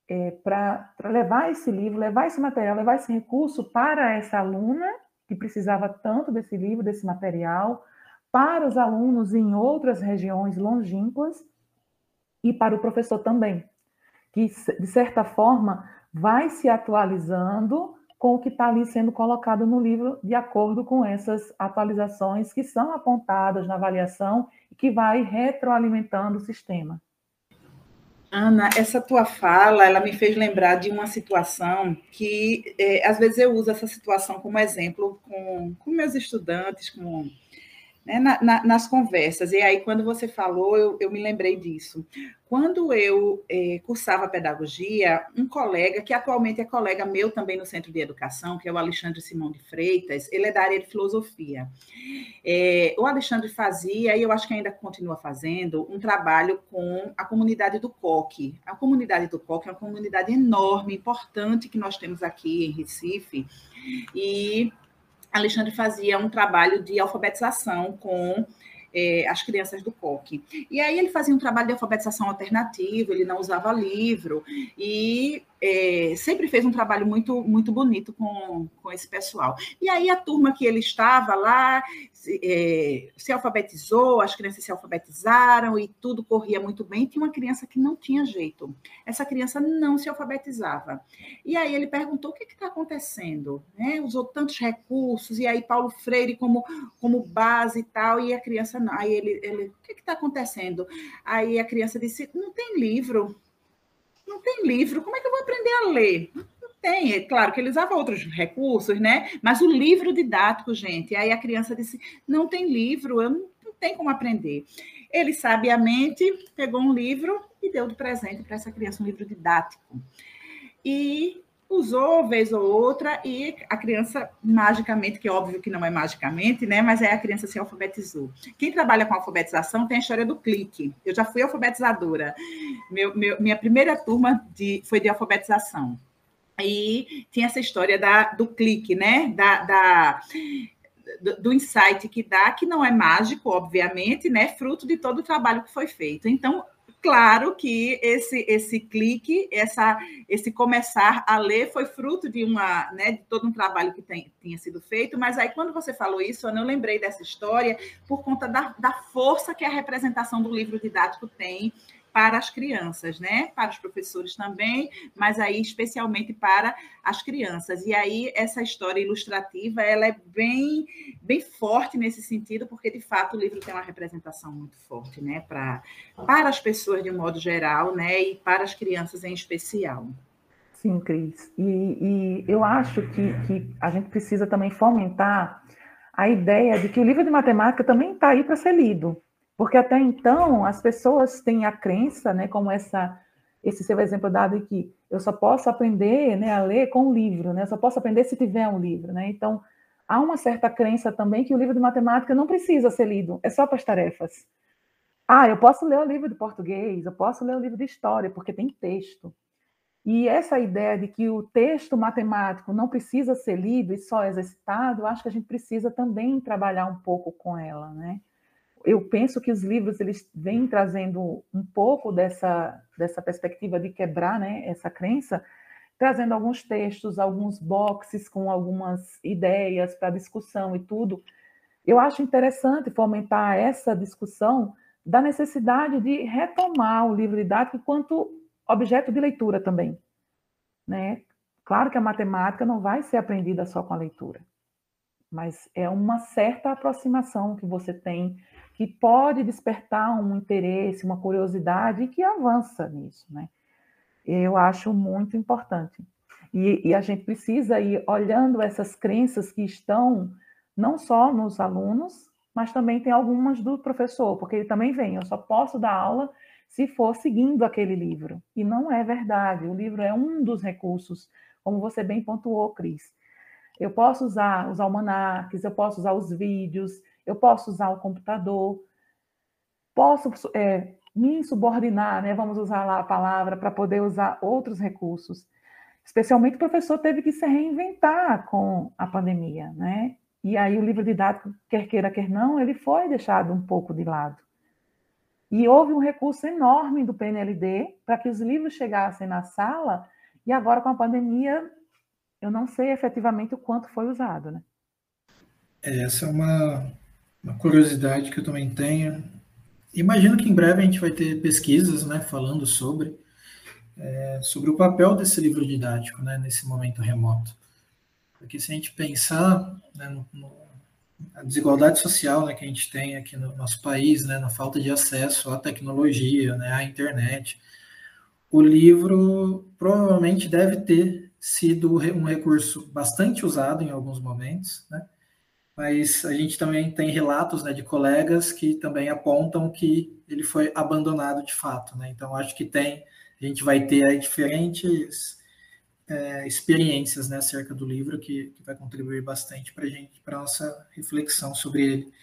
é, para levar esse livro, levar esse material, levar esse recurso para essa aluna que precisava tanto desse livro, desse material, para os alunos em outras regiões longínquas e para o professor também, que de certa forma vai se atualizando com o que está ali sendo colocado no livro, de acordo com essas atualizações que são apontadas na avaliação e que vai retroalimentando o sistema. Ana, essa tua fala, ela me fez lembrar de uma situação que, é, às vezes, eu uso essa situação como exemplo com, com meus estudantes, com né, na, na, nas conversas. E aí, quando você falou, eu, eu me lembrei disso. Quando eu eh, cursava pedagogia, um colega, que atualmente é colega meu também no Centro de Educação, que é o Alexandre Simão de Freitas, ele é da área de filosofia. É, o Alexandre fazia, e eu acho que ainda continua fazendo, um trabalho com a comunidade do COC. A comunidade do COC é uma comunidade enorme, importante que nós temos aqui em Recife, e Alexandre fazia um trabalho de alfabetização com é, as crianças do COC. E aí ele fazia um trabalho de alfabetização alternativo, ele não usava livro, e é, sempre fez um trabalho muito, muito bonito com, com esse pessoal. E aí a turma que ele estava lá se, é, se alfabetizou, as crianças se alfabetizaram e tudo corria muito bem. Tinha uma criança que não tinha jeito. Essa criança não se alfabetizava. E aí ele perguntou o que está acontecendo. Né? Usou tantos recursos, e aí Paulo Freire como, como base e tal, e a criança não. Aí ele, ele o que está acontecendo? Aí a criança disse: não tem livro não tem livro, como é que eu vou aprender a ler? Não tem, é claro que ele usava outros recursos, né? Mas o livro didático, gente, aí a criança disse: não tem livro, eu não, não tenho como aprender. Ele sabiamente pegou um livro e deu de presente para essa criança um livro didático. E usou vez ou outra e a criança magicamente, que é óbvio que não é magicamente, né? Mas é a criança se alfabetizou. Quem trabalha com alfabetização tem a história do clique. Eu já fui alfabetizadora. Meu, meu, minha primeira turma de, foi de alfabetização. E tinha essa história da, do clique, né? Da, da do, do insight que dá, que não é mágico, obviamente, né? Fruto de todo o trabalho que foi feito. Então, Claro que esse esse clique, essa esse começar a ler foi fruto de uma, né, de todo um trabalho que tem, tinha sido feito, mas aí quando você falou isso, eu não lembrei dessa história por conta da, da força que a representação do livro didático tem para as crianças, né? Para os professores também, mas aí especialmente para as crianças. E aí essa história ilustrativa, ela é bem bem forte nesse sentido, porque de fato o livro tem uma representação muito forte, né, para para as pessoas de um modo geral, né, e para as crianças em especial. Sim, Cris. E, e eu acho que, que a gente precisa também fomentar a ideia de que o livro de matemática também está aí para ser lido. Porque até então as pessoas têm a crença, né, como essa esse seu exemplo dado aqui, eu só posso aprender, né, a ler com um livro, né? Eu só posso aprender se tiver um livro, né? Então, há uma certa crença também que o livro de matemática não precisa ser lido, é só para as tarefas. Ah, eu posso ler o livro de português, eu posso ler o livro de história, porque tem texto. E essa ideia de que o texto matemático não precisa ser lido e só exercitado, acho que a gente precisa também trabalhar um pouco com ela, né? Eu penso que os livros eles vêm trazendo um pouco dessa, dessa perspectiva de quebrar né, essa crença, trazendo alguns textos, alguns boxes com algumas ideias para discussão e tudo. Eu acho interessante fomentar essa discussão da necessidade de retomar o livro didático enquanto objeto de leitura também. Né? Claro que a matemática não vai ser aprendida só com a leitura, mas é uma certa aproximação que você tem que pode despertar um interesse, uma curiosidade e que avança nisso, né? Eu acho muito importante. E, e a gente precisa ir olhando essas crenças que estão não só nos alunos, mas também tem algumas do professor, porque ele também vem, eu só posso dar aula se for seguindo aquele livro. E não é verdade. O livro é um dos recursos, como você bem pontuou, Cris. Eu posso usar os almanaques, eu posso usar os vídeos, eu posso usar o computador, posso é, me insubordinar, né? vamos usar lá a palavra, para poder usar outros recursos. Especialmente o professor teve que se reinventar com a pandemia, né? E aí o livro didático, quer queira, quer não, ele foi deixado um pouco de lado. E houve um recurso enorme do PNLD para que os livros chegassem na sala, e agora com a pandemia, eu não sei efetivamente o quanto foi usado, né? É, essa é uma, uma curiosidade que eu também tenho. Imagino que em breve a gente vai ter pesquisas, né, falando sobre é, sobre o papel desse livro didático, né, nesse momento remoto. Porque se a gente pensar né, no, no a desigualdade social né, que a gente tem aqui no nosso país, né, na falta de acesso à tecnologia, né, à internet, o livro provavelmente deve ter sido um recurso bastante usado em alguns momentos, né, mas a gente também tem relatos né, de colegas que também apontam que ele foi abandonado de fato. Né, então, acho que tem, a gente vai ter diferentes é, experiências né, acerca do livro que, que vai contribuir bastante para a gente, para nossa reflexão sobre ele.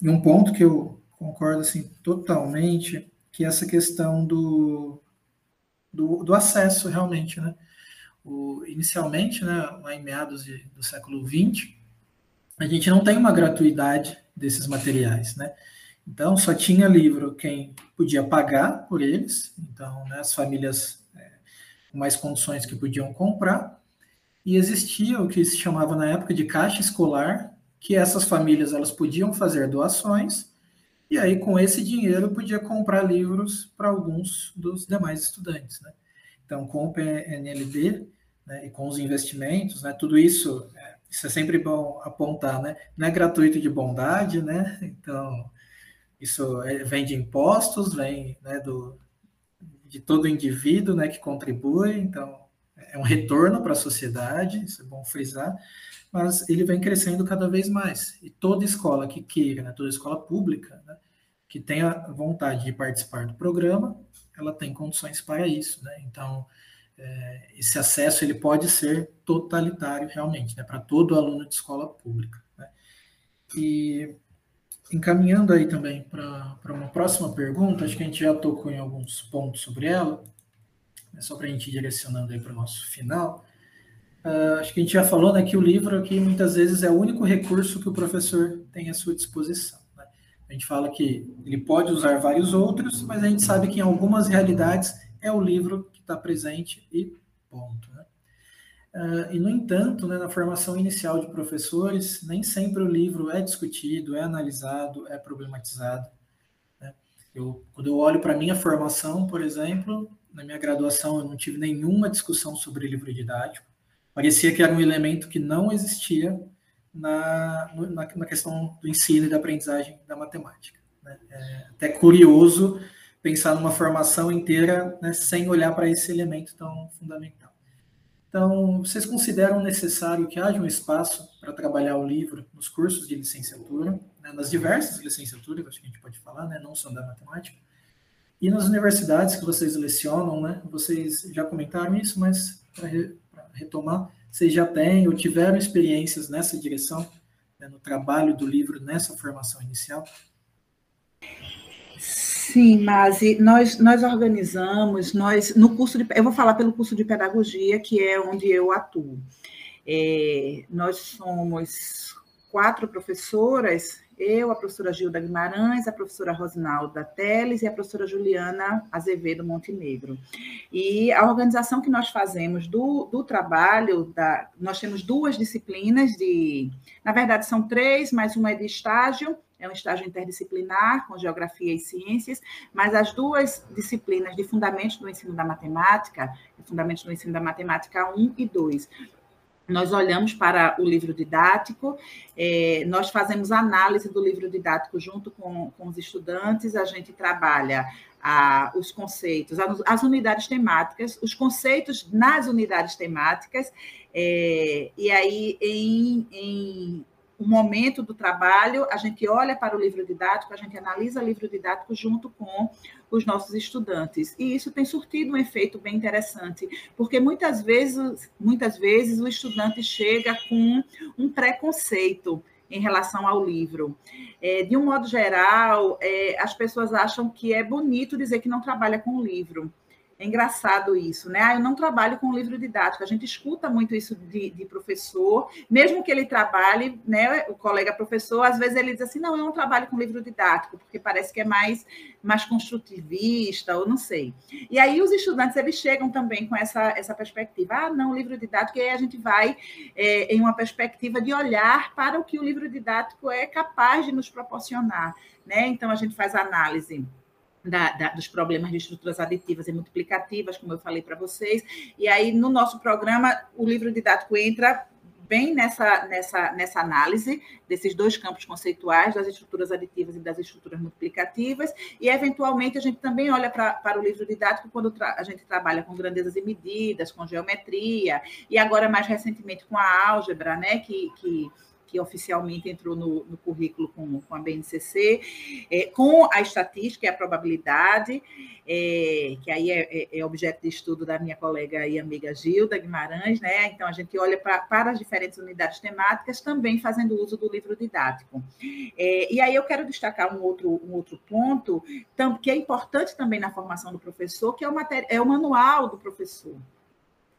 E um ponto que eu concordo assim totalmente, que é essa questão do, do, do acesso realmente, né? O, inicialmente, né, lá em meados de, do século XX, a gente não tem uma gratuidade desses materiais, né? Então, só tinha livro quem podia pagar por eles, então, né, as famílias mais condições que podiam comprar, e existia o que se chamava na época de caixa escolar, que essas famílias elas podiam fazer doações, e aí com esse dinheiro podia comprar livros para alguns dos demais estudantes. Né? Então, com o PNLD né, e com os investimentos, né, tudo isso, é, isso é sempre bom apontar, né? não é gratuito de bondade, né? então isso é, vem de impostos, vem né, do, de todo indivíduo né, que contribui, então é um retorno para a sociedade, isso é bom frisar, mas ele vem crescendo cada vez mais. E toda escola que queira, né, toda escola pública, né, que tenha vontade de participar do programa, ela tem condições para isso. Né? Então, é, esse acesso ele pode ser totalitário realmente, né, para todo aluno de escola pública. Né? E encaminhando aí também para uma próxima pergunta, acho que a gente já tocou em alguns pontos sobre ela, é só para a gente ir direcionando aí para o nosso final. Uh, acho que a gente já falou né, que o livro aqui muitas vezes é o único recurso que o professor tem à sua disposição. Né? A gente fala que ele pode usar vários outros, mas a gente sabe que em algumas realidades é o livro que está presente e ponto. Né? Uh, e, no entanto, né, na formação inicial de professores, nem sempre o livro é discutido, é analisado, é problematizado. Né? Eu, quando eu olho para a minha formação, por exemplo, na minha graduação eu não tive nenhuma discussão sobre livro didático. Parecia que era um elemento que não existia na, na, na questão do ensino e da aprendizagem da matemática. Né? É até curioso pensar numa formação inteira né, sem olhar para esse elemento tão fundamental. Então, vocês consideram necessário que haja um espaço para trabalhar o livro nos cursos de licenciatura, né, nas diversas licenciaturas, acho que a gente pode falar, né, não só da matemática, e nas universidades que vocês lecionam, né, vocês já comentaram isso, mas para re, retomar, vocês já têm ou tiveram experiências nessa direção, né, no trabalho do livro, nessa formação inicial? Sim, mas nós, nós organizamos, nós no curso de, eu vou falar pelo curso de pedagogia, que é onde eu atuo. É, nós somos quatro professoras eu, a professora Gilda Guimarães, a professora Rosinalda Teles e a professora Juliana Azevedo Montenegro. E a organização que nós fazemos do, do trabalho, da, nós temos duas disciplinas de, na verdade são três, mas uma é de estágio, é um estágio interdisciplinar com geografia e ciências, mas as duas disciplinas de fundamentos do ensino da matemática, fundamentos do ensino da matemática 1 e 2, nós olhamos para o livro didático, é, nós fazemos análise do livro didático junto com, com os estudantes, a gente trabalha os conceitos, as unidades temáticas, os conceitos nas unidades temáticas, é, e aí em, em o momento do trabalho, a gente olha para o livro didático, a gente analisa o livro didático junto com os nossos estudantes. E isso tem surtido um efeito bem interessante, porque muitas vezes, muitas vezes o estudante chega com um preconceito em relação ao livro. É, de um modo geral, é, as pessoas acham que é bonito dizer que não trabalha com o livro. É engraçado isso, né? Ah, eu não trabalho com livro didático. A gente escuta muito isso de, de, professor, mesmo que ele trabalhe, né? O colega professor, às vezes ele diz assim: não, eu não trabalho com livro didático, porque parece que é mais, mais construtivista, ou não sei. E aí os estudantes eles chegam também com essa, essa perspectiva: ah, não, livro didático, e aí a gente vai é, em uma perspectiva de olhar para o que o livro didático é capaz de nos proporcionar, né? Então a gente faz análise da, da, dos problemas de estruturas aditivas e multiplicativas, como eu falei para vocês. E aí, no nosso programa, o livro didático entra bem nessa, nessa, nessa análise desses dois campos conceituais, das estruturas aditivas e das estruturas multiplicativas, e, eventualmente, a gente também olha pra, para o livro didático quando a gente trabalha com grandezas e medidas, com geometria, e agora, mais recentemente, com a álgebra, né, que, que que oficialmente entrou no, no currículo com, com, a BNCC, é, com a estatística e a probabilidade, é, que aí é, é, é, objeto de estudo da minha colega e amiga Gilda Guimarães, né? Então, a gente olha pra, para as diferentes unidades temáticas, também fazendo uso do livro didático. É, e aí eu quero destacar um outro, um outro ponto, que é importante também na formação do professor, que é o, é o manual do professor.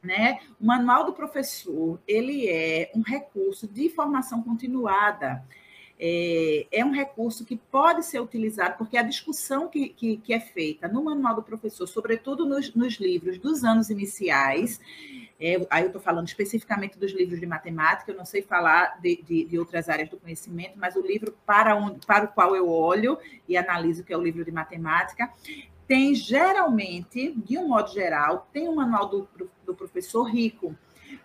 Né? O manual do professor ele é um recurso de formação continuada. É, é, um recurso que pode ser utilizado, porque a discussão que, que, que é feita no manual do professor, sobretudo nos, nos livros dos anos iniciais, é, aí eu estou falando especificamente dos livros de matemática, eu não sei falar de, de, de, outras áreas do conhecimento, mas o livro para, onde, para o qual eu olho e analiso, que é o livro de matemática, tem geralmente, de um modo geral, tem um manual do, do professor rico,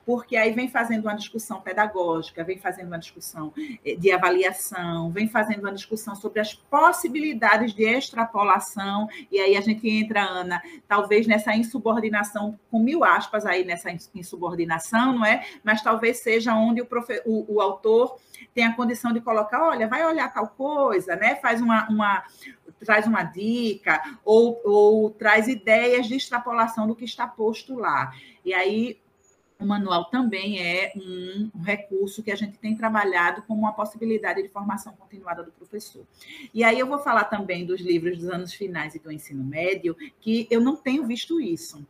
porque aí vem fazendo uma discussão pedagógica, vem fazendo uma discussão eh, de avaliação, vem fazendo uma discussão sobre as possibilidades de extrapolação, e aí a gente entra, Ana, talvez nessa insubordinação, com mil aspas aí nessa insubordinação, não é? Mas talvez seja onde o, profe, o, o autor tem a condição de colocar, olha, vai olhar tal coisa, né? Faz uma, uma traz uma dica ou, ou traz ideias de extrapolação do que está posto lá. E aí o manual também é um, recurso que a gente tem trabalhado como uma possibilidade de formação continuada do professor. E aí eu vou falar também dos livros dos anos finais e do ensino médio, que eu não tenho visto isso.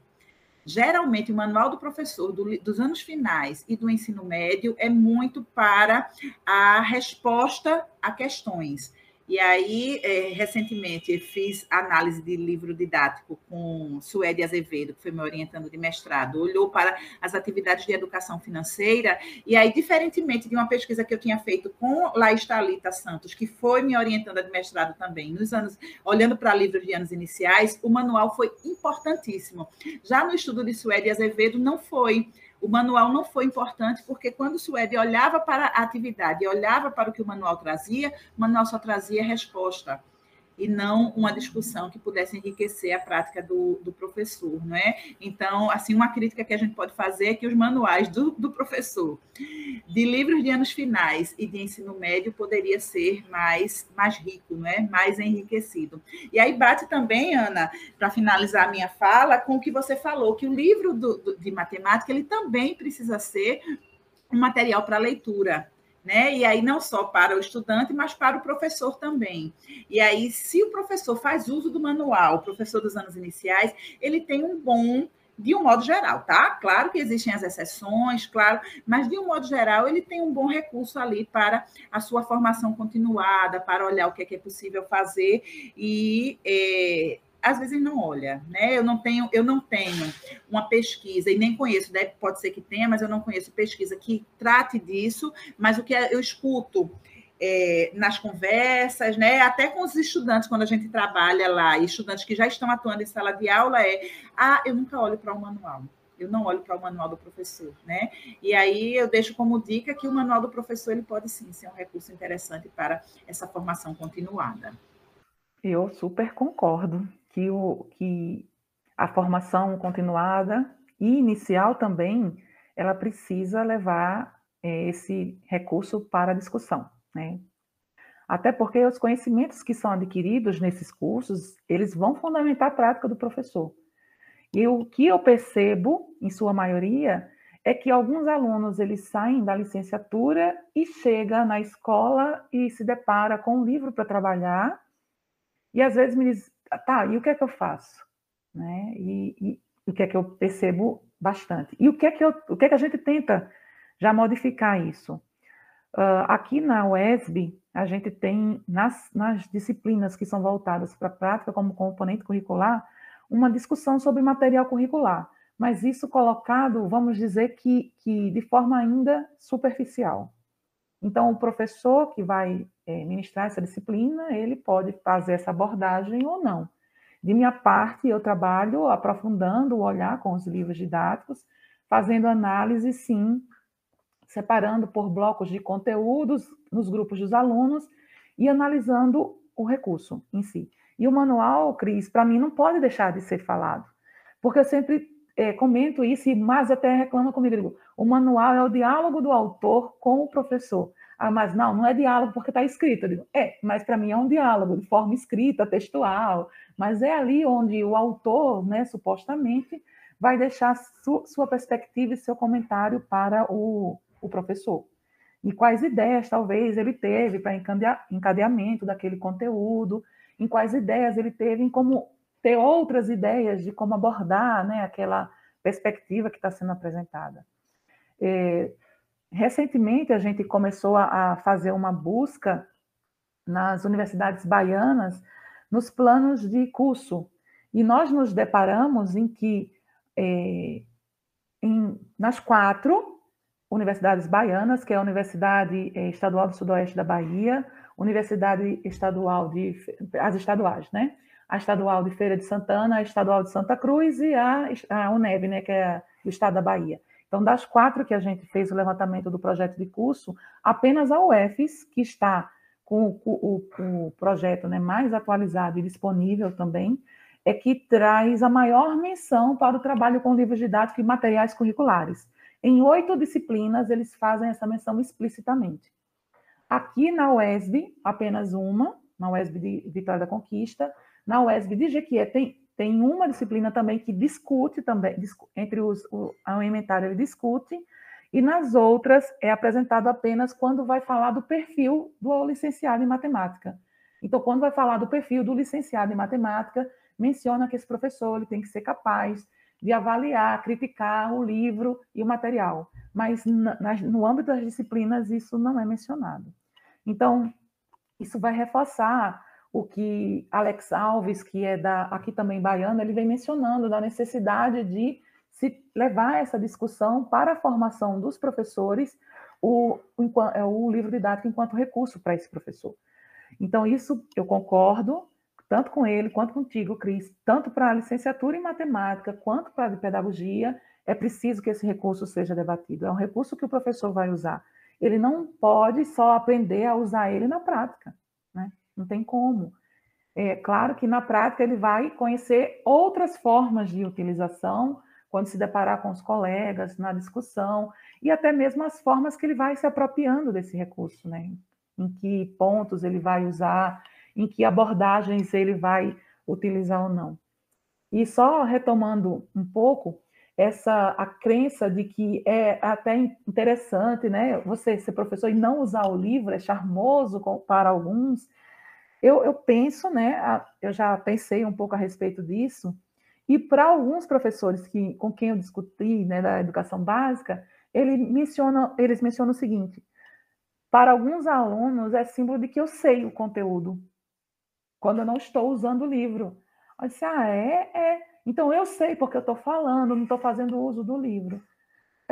Geralmente, o manual do professor do, dos anos finais e do ensino médio é muito para a resposta a questões. E aí, é, recentemente, fiz análise de livro didático com Suede Azevedo, que foi me orientando de mestrado, olhou para as atividades de educação financeira, e aí, diferentemente de uma pesquisa que eu tinha feito com Laís Thalita Santos, que foi me orientando de mestrado também, nos anos, olhando para livros de anos iniciais, o manual foi importantíssimo. Já no estudo de Suede Azevedo, não foi o manual não foi importante, porque quando o Suede olhava para a atividade e olhava para o que o manual trazia, o manual só trazia resposta e não uma discussão que pudesse enriquecer a prática do, do professor, não é? Então, assim, uma crítica que a gente pode fazer é que os manuais do, do professor de livros de anos finais e de ensino médio poderia ser mais, mais rico, não é? Mais enriquecido. E aí bate também, Ana, para finalizar a minha fala, com o que você falou, que o livro do, do, de matemática ele também precisa ser um material para leitura né? E aí não só para o estudante, mas para o professor também. E aí, se o professor faz uso do manual, o professor dos anos iniciais, ele tem um bom de um modo geral, tá? Claro que existem as exceções, claro, mas de um modo geral ele tem um bom recurso ali para a sua formação continuada, para olhar o que é, que é possível fazer e é, às vezes não olha, né? Eu não tenho, eu não tenho uma pesquisa e nem conheço, deve, pode ser que tenha, mas eu não conheço pesquisa que trate disso. Mas o que eu escuto é, nas conversas, né? Até com os estudantes quando a gente trabalha lá, estudantes que já estão atuando em sala de aula é, ah, eu nunca olho para o manual. Eu não olho para o manual do professor, né? E aí eu deixo como dica que o manual do professor ele pode sim ser um recurso interessante para essa formação continuada. Eu super concordo que, o, que a formação continuada e inicial também, ela precisa levar é, esse recurso para a discussão, né? Até porque os conhecimentos que são adquiridos nesses cursos, eles vão fundamentar a prática do professor. E o que eu percebo, em sua maioria, é que alguns alunos eles saem da licenciatura e chega na escola e se depara com um livro para trabalhar e às vezes me diz, tá, e o que é que eu faço? Né? E, e, o que é que eu percebo bastante? E o que é que, eu, o que, é que a gente tenta já modificar isso? Uh, aqui na UESB, a gente tem, nas, nas disciplinas que são voltadas para a prática como componente curricular, uma discussão sobre material curricular, mas isso colocado, vamos dizer que, que de forma ainda superficial. Então, o professor que vai é, ministrar essa disciplina, ele pode fazer essa abordagem ou não. De minha parte, eu trabalho aprofundando o olhar com os livros didáticos, fazendo análise, sim, separando por blocos de conteúdos nos grupos dos alunos e analisando o recurso em si. E o manual, Cris, para mim não pode deixar de ser falado, porque eu sempre é, comento isso e mais até reclama comigo. O manual é o diálogo do autor com o professor. Ah, mas não, não é diálogo porque está escrito. Eu digo, é, mas para mim é um diálogo de forma escrita, textual, mas é ali onde o autor, né, supostamente, vai deixar su sua perspectiva e seu comentário para o, o professor. E quais ideias, talvez, ele teve para encadeamento daquele conteúdo, em quais ideias ele teve em como ter outras ideias de como abordar né, aquela perspectiva que está sendo apresentada. É, recentemente, a gente começou a, a fazer uma busca nas universidades baianas nos planos de curso. E nós nos deparamos em que, é, em, nas quatro universidades baianas, que é a Universidade é, Estadual do Sudoeste da Bahia, Universidade Estadual de. as estaduais, né? a Estadual de Feira de Santana, a Estadual de Santa Cruz e a, a UNEB, né, que é do estado da Bahia. Então, das quatro que a gente fez o levantamento do projeto de curso, apenas a UFES, que está com o, o, o projeto né, mais atualizado e disponível também, é que traz a maior menção para o trabalho com livros didáticos e materiais curriculares. Em oito disciplinas, eles fazem essa menção explicitamente. Aqui na UESB, apenas uma, na UESB de Vitória da Conquista, na UESB de Jequié tem, tem uma disciplina também que discute também, entre os, o, a elementar ele discute, e nas outras é apresentado apenas quando vai falar do perfil do licenciado em matemática. Então, quando vai falar do perfil do licenciado em matemática, menciona que esse professor ele tem que ser capaz de avaliar, criticar o livro e o material. Mas na, no âmbito das disciplinas, isso não é mencionado. Então, isso vai reforçar o que Alex Alves, que é da, aqui também baiano, ele vem mencionando da necessidade de se levar essa discussão para a formação dos professores, o, o, é o livro didático enquanto recurso para esse professor. Então, isso eu concordo, tanto com ele quanto contigo, Cris, tanto para a licenciatura em matemática quanto para a pedagogia, é preciso que esse recurso seja debatido. É um recurso que o professor vai usar. Ele não pode só aprender a usar ele na prática. Né? Não tem como. É claro que na prática ele vai conhecer outras formas de utilização quando se deparar com os colegas, na discussão, e até mesmo as formas que ele vai se apropriando desse recurso, né? Em que pontos ele vai usar, em que abordagens ele vai utilizar ou não. E só retomando um pouco, essa a crença de que é até interessante, né? Você ser professor e não usar o livro é charmoso para alguns. Eu, eu penso, né? Eu já pensei um pouco a respeito disso. E para alguns professores que, com quem eu discuti, né, da educação básica, ele menciona, eles mencionam o seguinte: para alguns alunos é símbolo de que eu sei o conteúdo, quando eu não estou usando o livro. Eu disse, ah, é, é. Então eu sei porque eu estou falando, não estou fazendo uso do livro.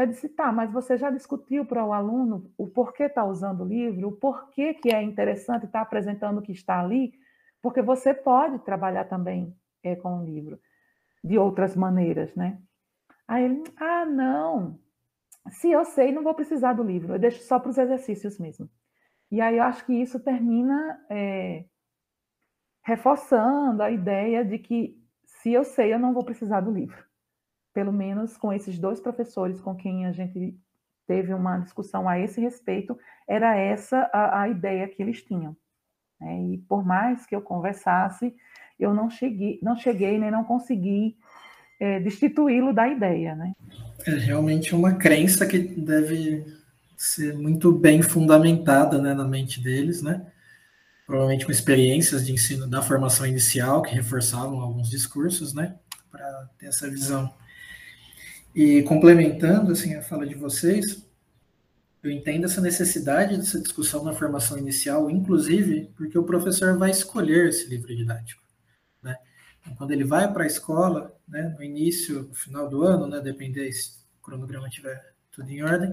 Eu disse, tá, mas você já discutiu para o aluno o porquê está usando o livro, o porquê que é interessante estar tá apresentando o que está ali, porque você pode trabalhar também é, com o livro de outras maneiras, né? Aí ele, ah, não, se eu sei, não vou precisar do livro, eu deixo só para os exercícios mesmo. E aí eu acho que isso termina é, reforçando a ideia de que se eu sei, eu não vou precisar do livro. Pelo menos com esses dois professores com quem a gente teve uma discussão a esse respeito, era essa a, a ideia que eles tinham. Né? E por mais que eu conversasse, eu não cheguei, não cheguei nem não consegui é, destituí-lo da ideia, né? É realmente uma crença que deve ser muito bem fundamentada né, na mente deles, né? Provavelmente com experiências de ensino da formação inicial que reforçavam alguns discursos, né? Para ter essa visão. E complementando assim a fala de vocês, eu entendo essa necessidade dessa discussão na formação inicial, inclusive porque o professor vai escolher esse livro didático. Né? Então, quando ele vai para a escola, né, no início, no final do ano, né, depender se o cronograma tiver tudo em ordem,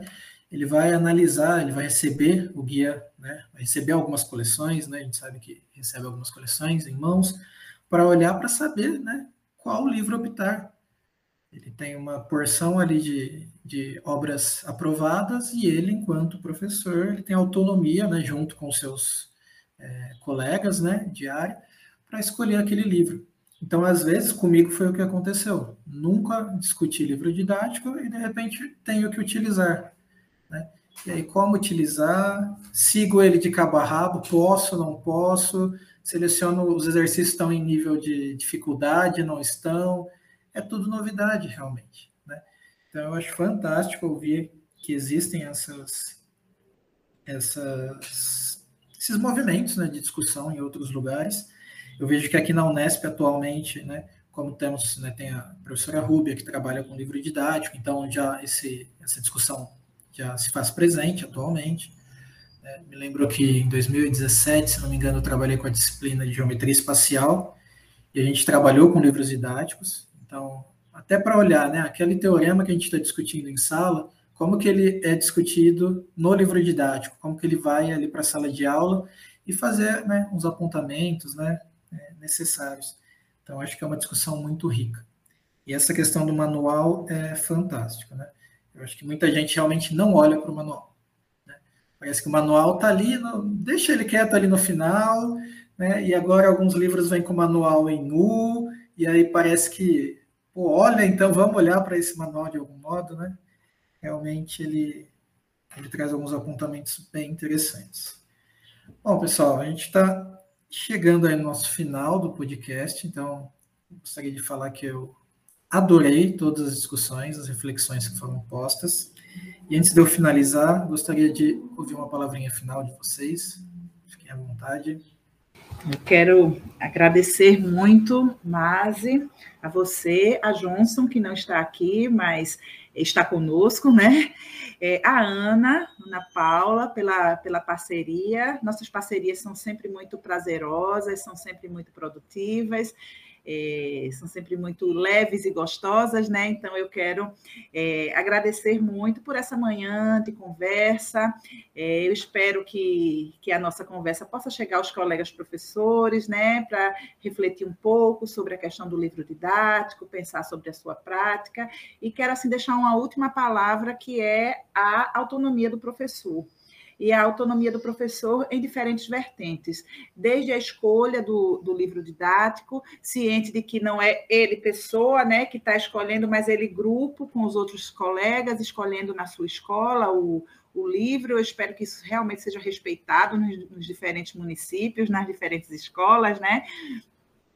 ele vai analisar, ele vai receber o guia, né, vai receber algumas coleções, né, a gente sabe que recebe algumas coleções em mãos, para olhar para saber né, qual livro optar. Ele tem uma porção ali de, de obras aprovadas e ele, enquanto professor, ele tem autonomia, né, junto com seus é, colegas né, de área, para escolher aquele livro. Então, às vezes, comigo foi o que aconteceu. Nunca discuti livro didático e, de repente, tenho que utilizar. Né? E aí, como utilizar? Sigo ele de cabo a rabo? Posso, não posso? Seleciono os exercícios estão em nível de dificuldade, não estão? É tudo novidade, realmente. Né? Então, eu acho fantástico ouvir que existem essas, essas, esses movimentos né, de discussão em outros lugares eu vejo que aqui na Unesp atualmente, né, como temos, né, tem a professora Rúbia que trabalha com livro didático, então já esse, essa discussão já se faz presente atualmente. É, me lembro que em 2017, se não me engano, eu trabalhei com a disciplina de geometria espacial e a gente trabalhou com livros didáticos. Então, até para olhar, né, aquele teorema que a gente está discutindo em sala, como que ele é discutido no livro didático, como que ele vai ali para a sala de aula e fazer né, uns apontamentos, né, né, necessários. Então, acho que é uma discussão muito rica. E essa questão do manual é fantástica, né? Eu acho que muita gente realmente não olha para o manual. Né? Parece que o manual está ali, no, deixa ele quieto ali no final, né? E agora alguns livros vêm com o manual em U, e aí parece que, pô, olha, então vamos olhar para esse manual de algum modo, né? Realmente ele, ele traz alguns apontamentos bem interessantes. Bom, pessoal, a gente está chegando aí no nosso final do podcast, então gostaria de falar que eu adorei todas as discussões, as reflexões que foram postas. E antes de eu finalizar, gostaria de ouvir uma palavrinha final de vocês. Fiquem à vontade. Eu quero agradecer muito, Mazi, a você, a Johnson, que não está aqui, mas está conosco, né? É, a Ana, Ana Paula, pela, pela parceria. Nossas parcerias são sempre muito prazerosas, são sempre muito produtivas é, são sempre muito leves e gostosas, né? Então eu quero é, agradecer muito por essa manhã de conversa. É, eu espero que, que a nossa conversa possa chegar aos colegas professores, né? Para refletir um pouco sobre a questão do livro didático, pensar sobre a sua prática, e quero assim deixar uma última palavra que é a autonomia do professor e a autonomia do professor em diferentes vertentes, desde a escolha do, do livro didático, ciente de que não é ele pessoa né, que está escolhendo, mas ele grupo com os outros colegas, escolhendo na sua escola o, o livro. Eu espero que isso realmente seja respeitado nos, nos diferentes municípios, nas diferentes escolas, né?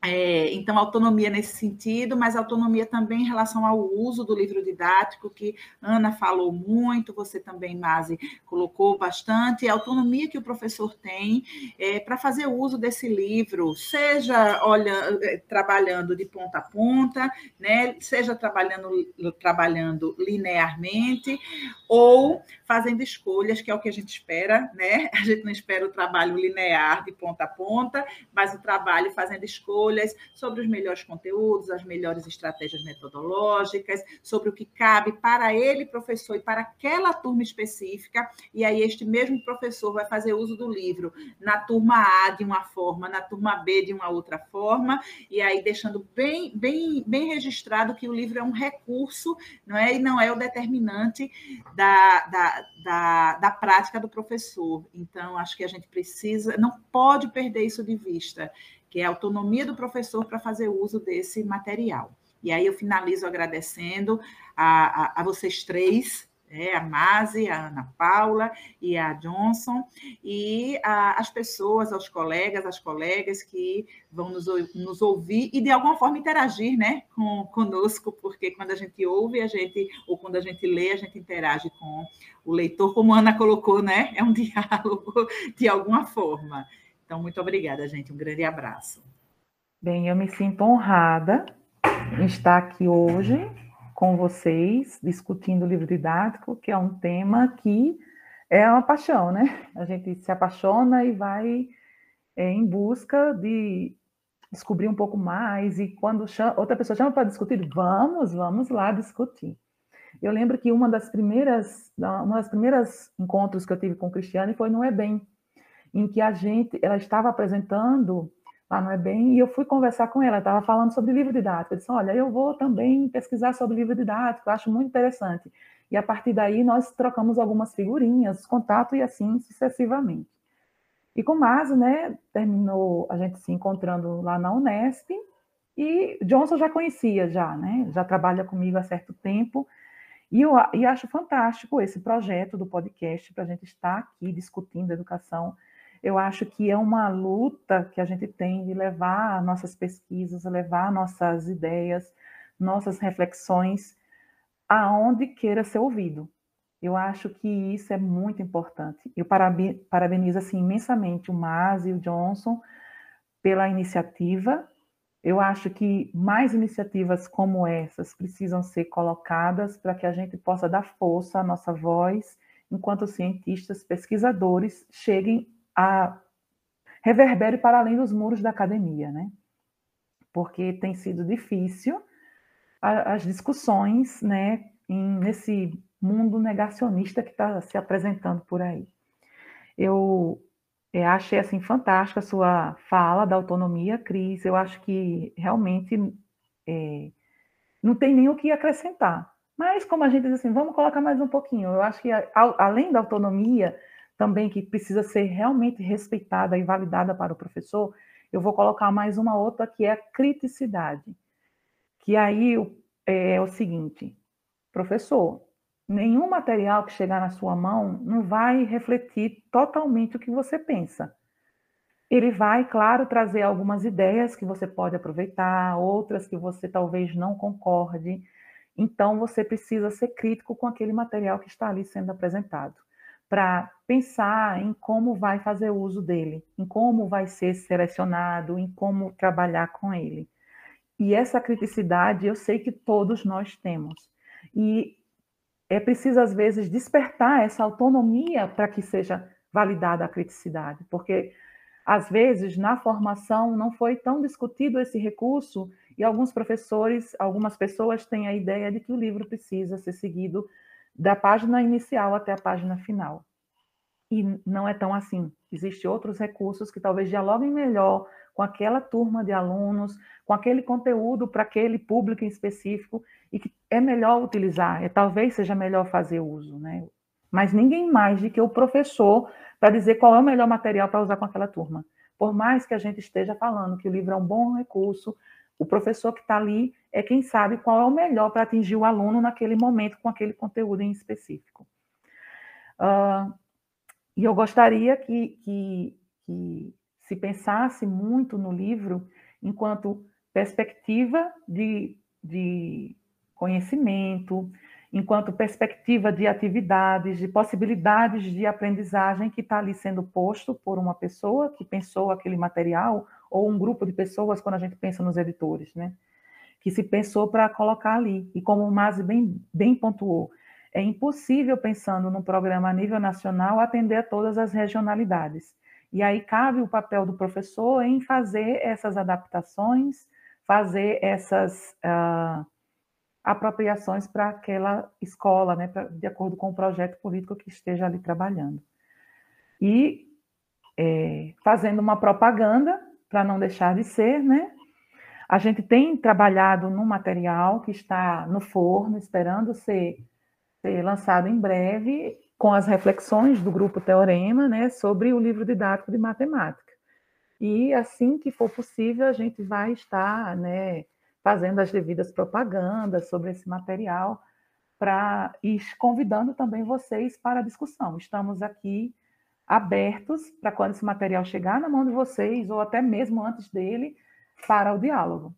É, então, autonomia nesse sentido, mas autonomia também em relação ao uso do livro didático, que Ana falou muito, você também, Mase, colocou bastante, a autonomia que o professor tem é, para fazer uso desse livro, seja olha, é, trabalhando de ponta a ponta, né, seja trabalhando, trabalhando linearmente, ou fazendo escolhas, que é o que a gente espera, né? A gente não espera o trabalho linear de ponta a ponta, mas o trabalho fazendo escolhas sobre os melhores conteúdos, as melhores estratégias metodológicas, sobre o que cabe para ele, professor, e para aquela turma específica. E aí, este mesmo professor vai fazer uso do livro na turma A de uma forma, na turma B de uma outra forma, e aí deixando bem, bem, bem registrado que o livro é um recurso, não é? E não é o determinante da, da da, da prática do professor. Então, acho que a gente precisa, não pode perder isso de vista, que é a autonomia do professor para fazer uso desse material. E aí eu finalizo agradecendo a, a, a vocês três é, a Mase, a Ana Paula e a Johnson, e a, as pessoas, aos colegas, as colegas que vão nos, nos, ouvir e, de alguma forma, interagir né, com, conosco, porque quando a gente ouve, a gente, ou quando a gente lê, a gente interage com o leitor, como a Ana colocou, né? É um diálogo de alguma forma. Então, muito obrigada, gente. Um grande abraço. Bem, eu me sinto honrada em estar aqui hoje com vocês, discutindo o livro didático, que é um tema que é uma paixão, né? A gente se apaixona e vai é, em busca de descobrir um pouco mais, e quando chama, outra pessoa chama para discutir, vamos, vamos lá discutir. Eu lembro que uma das primeiras, uma das primeiras encontros que eu tive com Cristiane foi no EBEM, em que a gente, ela estava apresentando lá no EBEM, e eu fui conversar com ela, estava falando sobre livro didático. Eu disse, olha, eu vou também pesquisar sobre livro didático, acho muito interessante. E a partir daí nós trocamos algumas figurinhas, contato e assim sucessivamente. E com o Maso, né, terminou a gente se encontrando lá na Unesp, e Johnson já conhecia já, né, já trabalha comigo há certo tempo, e eu e acho fantástico esse projeto do podcast para a gente estar aqui discutindo educação eu acho que é uma luta que a gente tem de levar nossas pesquisas, levar nossas ideias, nossas reflexões aonde queira ser ouvido. Eu acho que isso é muito importante. Eu parabenizo assim, imensamente o Mas e o Johnson pela iniciativa. Eu acho que mais iniciativas como essas precisam ser colocadas para que a gente possa dar força à nossa voz, enquanto cientistas, pesquisadores, cheguem a reverbere para além dos muros da academia, né? Porque tem sido difícil as discussões, né, em, nesse mundo negacionista que está se apresentando por aí. Eu, achei assim fantástica a sua fala da autonomia, Cris. Eu acho que realmente é, não tem nem o que acrescentar. Mas como a gente diz assim, vamos colocar mais um pouquinho. Eu acho que a, além da autonomia, também que precisa ser realmente respeitada e validada para o professor, eu vou colocar mais uma outra que é a criticidade. Que aí é, é o seguinte, professor, nenhum material que chegar na sua mão não vai refletir totalmente o que você pensa. Ele vai, claro, trazer algumas ideias que você pode aproveitar, outras que você talvez não concorde. Então, você precisa ser crítico com aquele material que está ali sendo apresentado para pensar em como vai fazer uso dele, em como vai ser selecionado, em como trabalhar com ele. E essa criticidade eu sei que todos nós temos. E é preciso, às vezes, despertar essa autonomia para que seja validada a criticidade, porque, às vezes, na formação não foi tão discutido esse recurso e alguns professores, algumas pessoas têm a ideia de que o livro precisa ser seguido da página inicial até a página final. E não é tão assim. Existem outros recursos que talvez dialoguem melhor com aquela turma de alunos, com aquele conteúdo para aquele público em específico e que é melhor utilizar, é, talvez seja melhor fazer uso, né? Mas ninguém mais do que o professor para dizer qual é o melhor material para usar com aquela turma. Por mais que a gente esteja falando que o livro é um bom recurso, o professor que está ali é quem sabe qual é o melhor para atingir o aluno naquele momento com aquele conteúdo em específico. Uh, e eu gostaria que, que, que se pensasse muito no livro enquanto perspectiva de, de conhecimento, enquanto perspectiva de atividades, de possibilidades de aprendizagem que está ali sendo posto por uma pessoa que pensou aquele material, ou um grupo de pessoas, quando a gente pensa nos editores, né? Que se pensou para colocar ali. E como o Masi bem, bem pontuou, é impossível, pensando num programa a nível nacional, atender a todas as regionalidades. E aí cabe o papel do professor em fazer essas adaptações, fazer essas. Uh, apropriações para aquela escola, né, pra, de acordo com o projeto político que esteja ali trabalhando. E é, fazendo uma propaganda, para não deixar de ser, né? A gente tem trabalhado num material que está no forno, esperando ser, ser lançado em breve, com as reflexões do grupo Teorema, né, sobre o livro didático de matemática. E assim que for possível, a gente vai estar, né, fazendo as devidas propagandas sobre esse material para ir convidando também vocês para a discussão. Estamos aqui abertos para quando esse material chegar na mão de vocês ou até mesmo antes dele para o diálogo.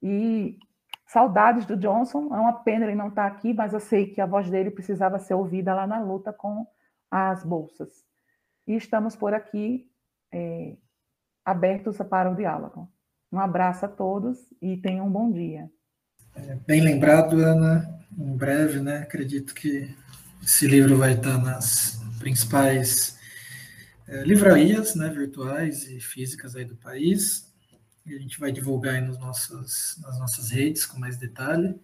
E saudades do Johnson, é uma pena ele não estar tá aqui, mas eu sei que a voz dele precisava ser ouvida lá na luta com as bolsas. E estamos por aqui é, abertos para o diálogo. Um abraço a todos e tenham um bom dia. É, bem lembrado, Ana. Em breve, né? Acredito que esse livro vai estar nas principais é, livrarias né, virtuais e físicas aí do país. E a gente vai divulgar aí nos nossos, nas nossas redes com mais detalhe.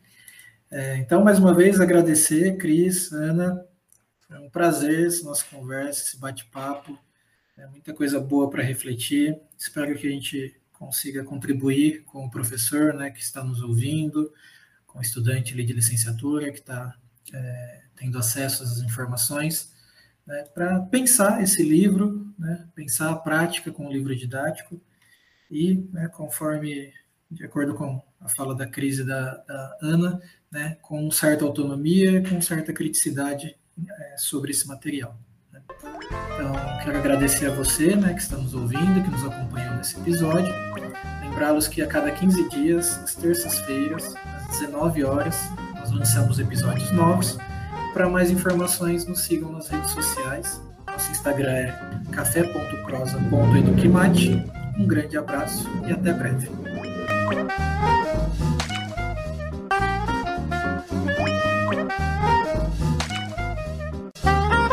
É, então, mais uma vez, agradecer, Cris, Ana. Foi um prazer essa nossa conversa, esse bate-papo. É muita coisa boa para refletir. Espero que a gente consiga contribuir com o professor né, que está nos ouvindo, com o estudante de licenciatura que está é, tendo acesso às informações, né, para pensar esse livro, né, pensar a prática com o livro didático e, né, conforme, de acordo com a fala da crise da, da Ana, né, com certa autonomia, com certa criticidade é, sobre esse material. Né. Então, quero agradecer a você né, que está nos ouvindo, que nos acompanhou nesse episódio. Lembrá-los que a cada 15 dias, às terças-feiras, às 19 horas, nós lançamos episódios novos. Para mais informações, nos sigam nas redes sociais. Nosso Instagram é café.prosa.eduquimate. Um grande abraço e até breve.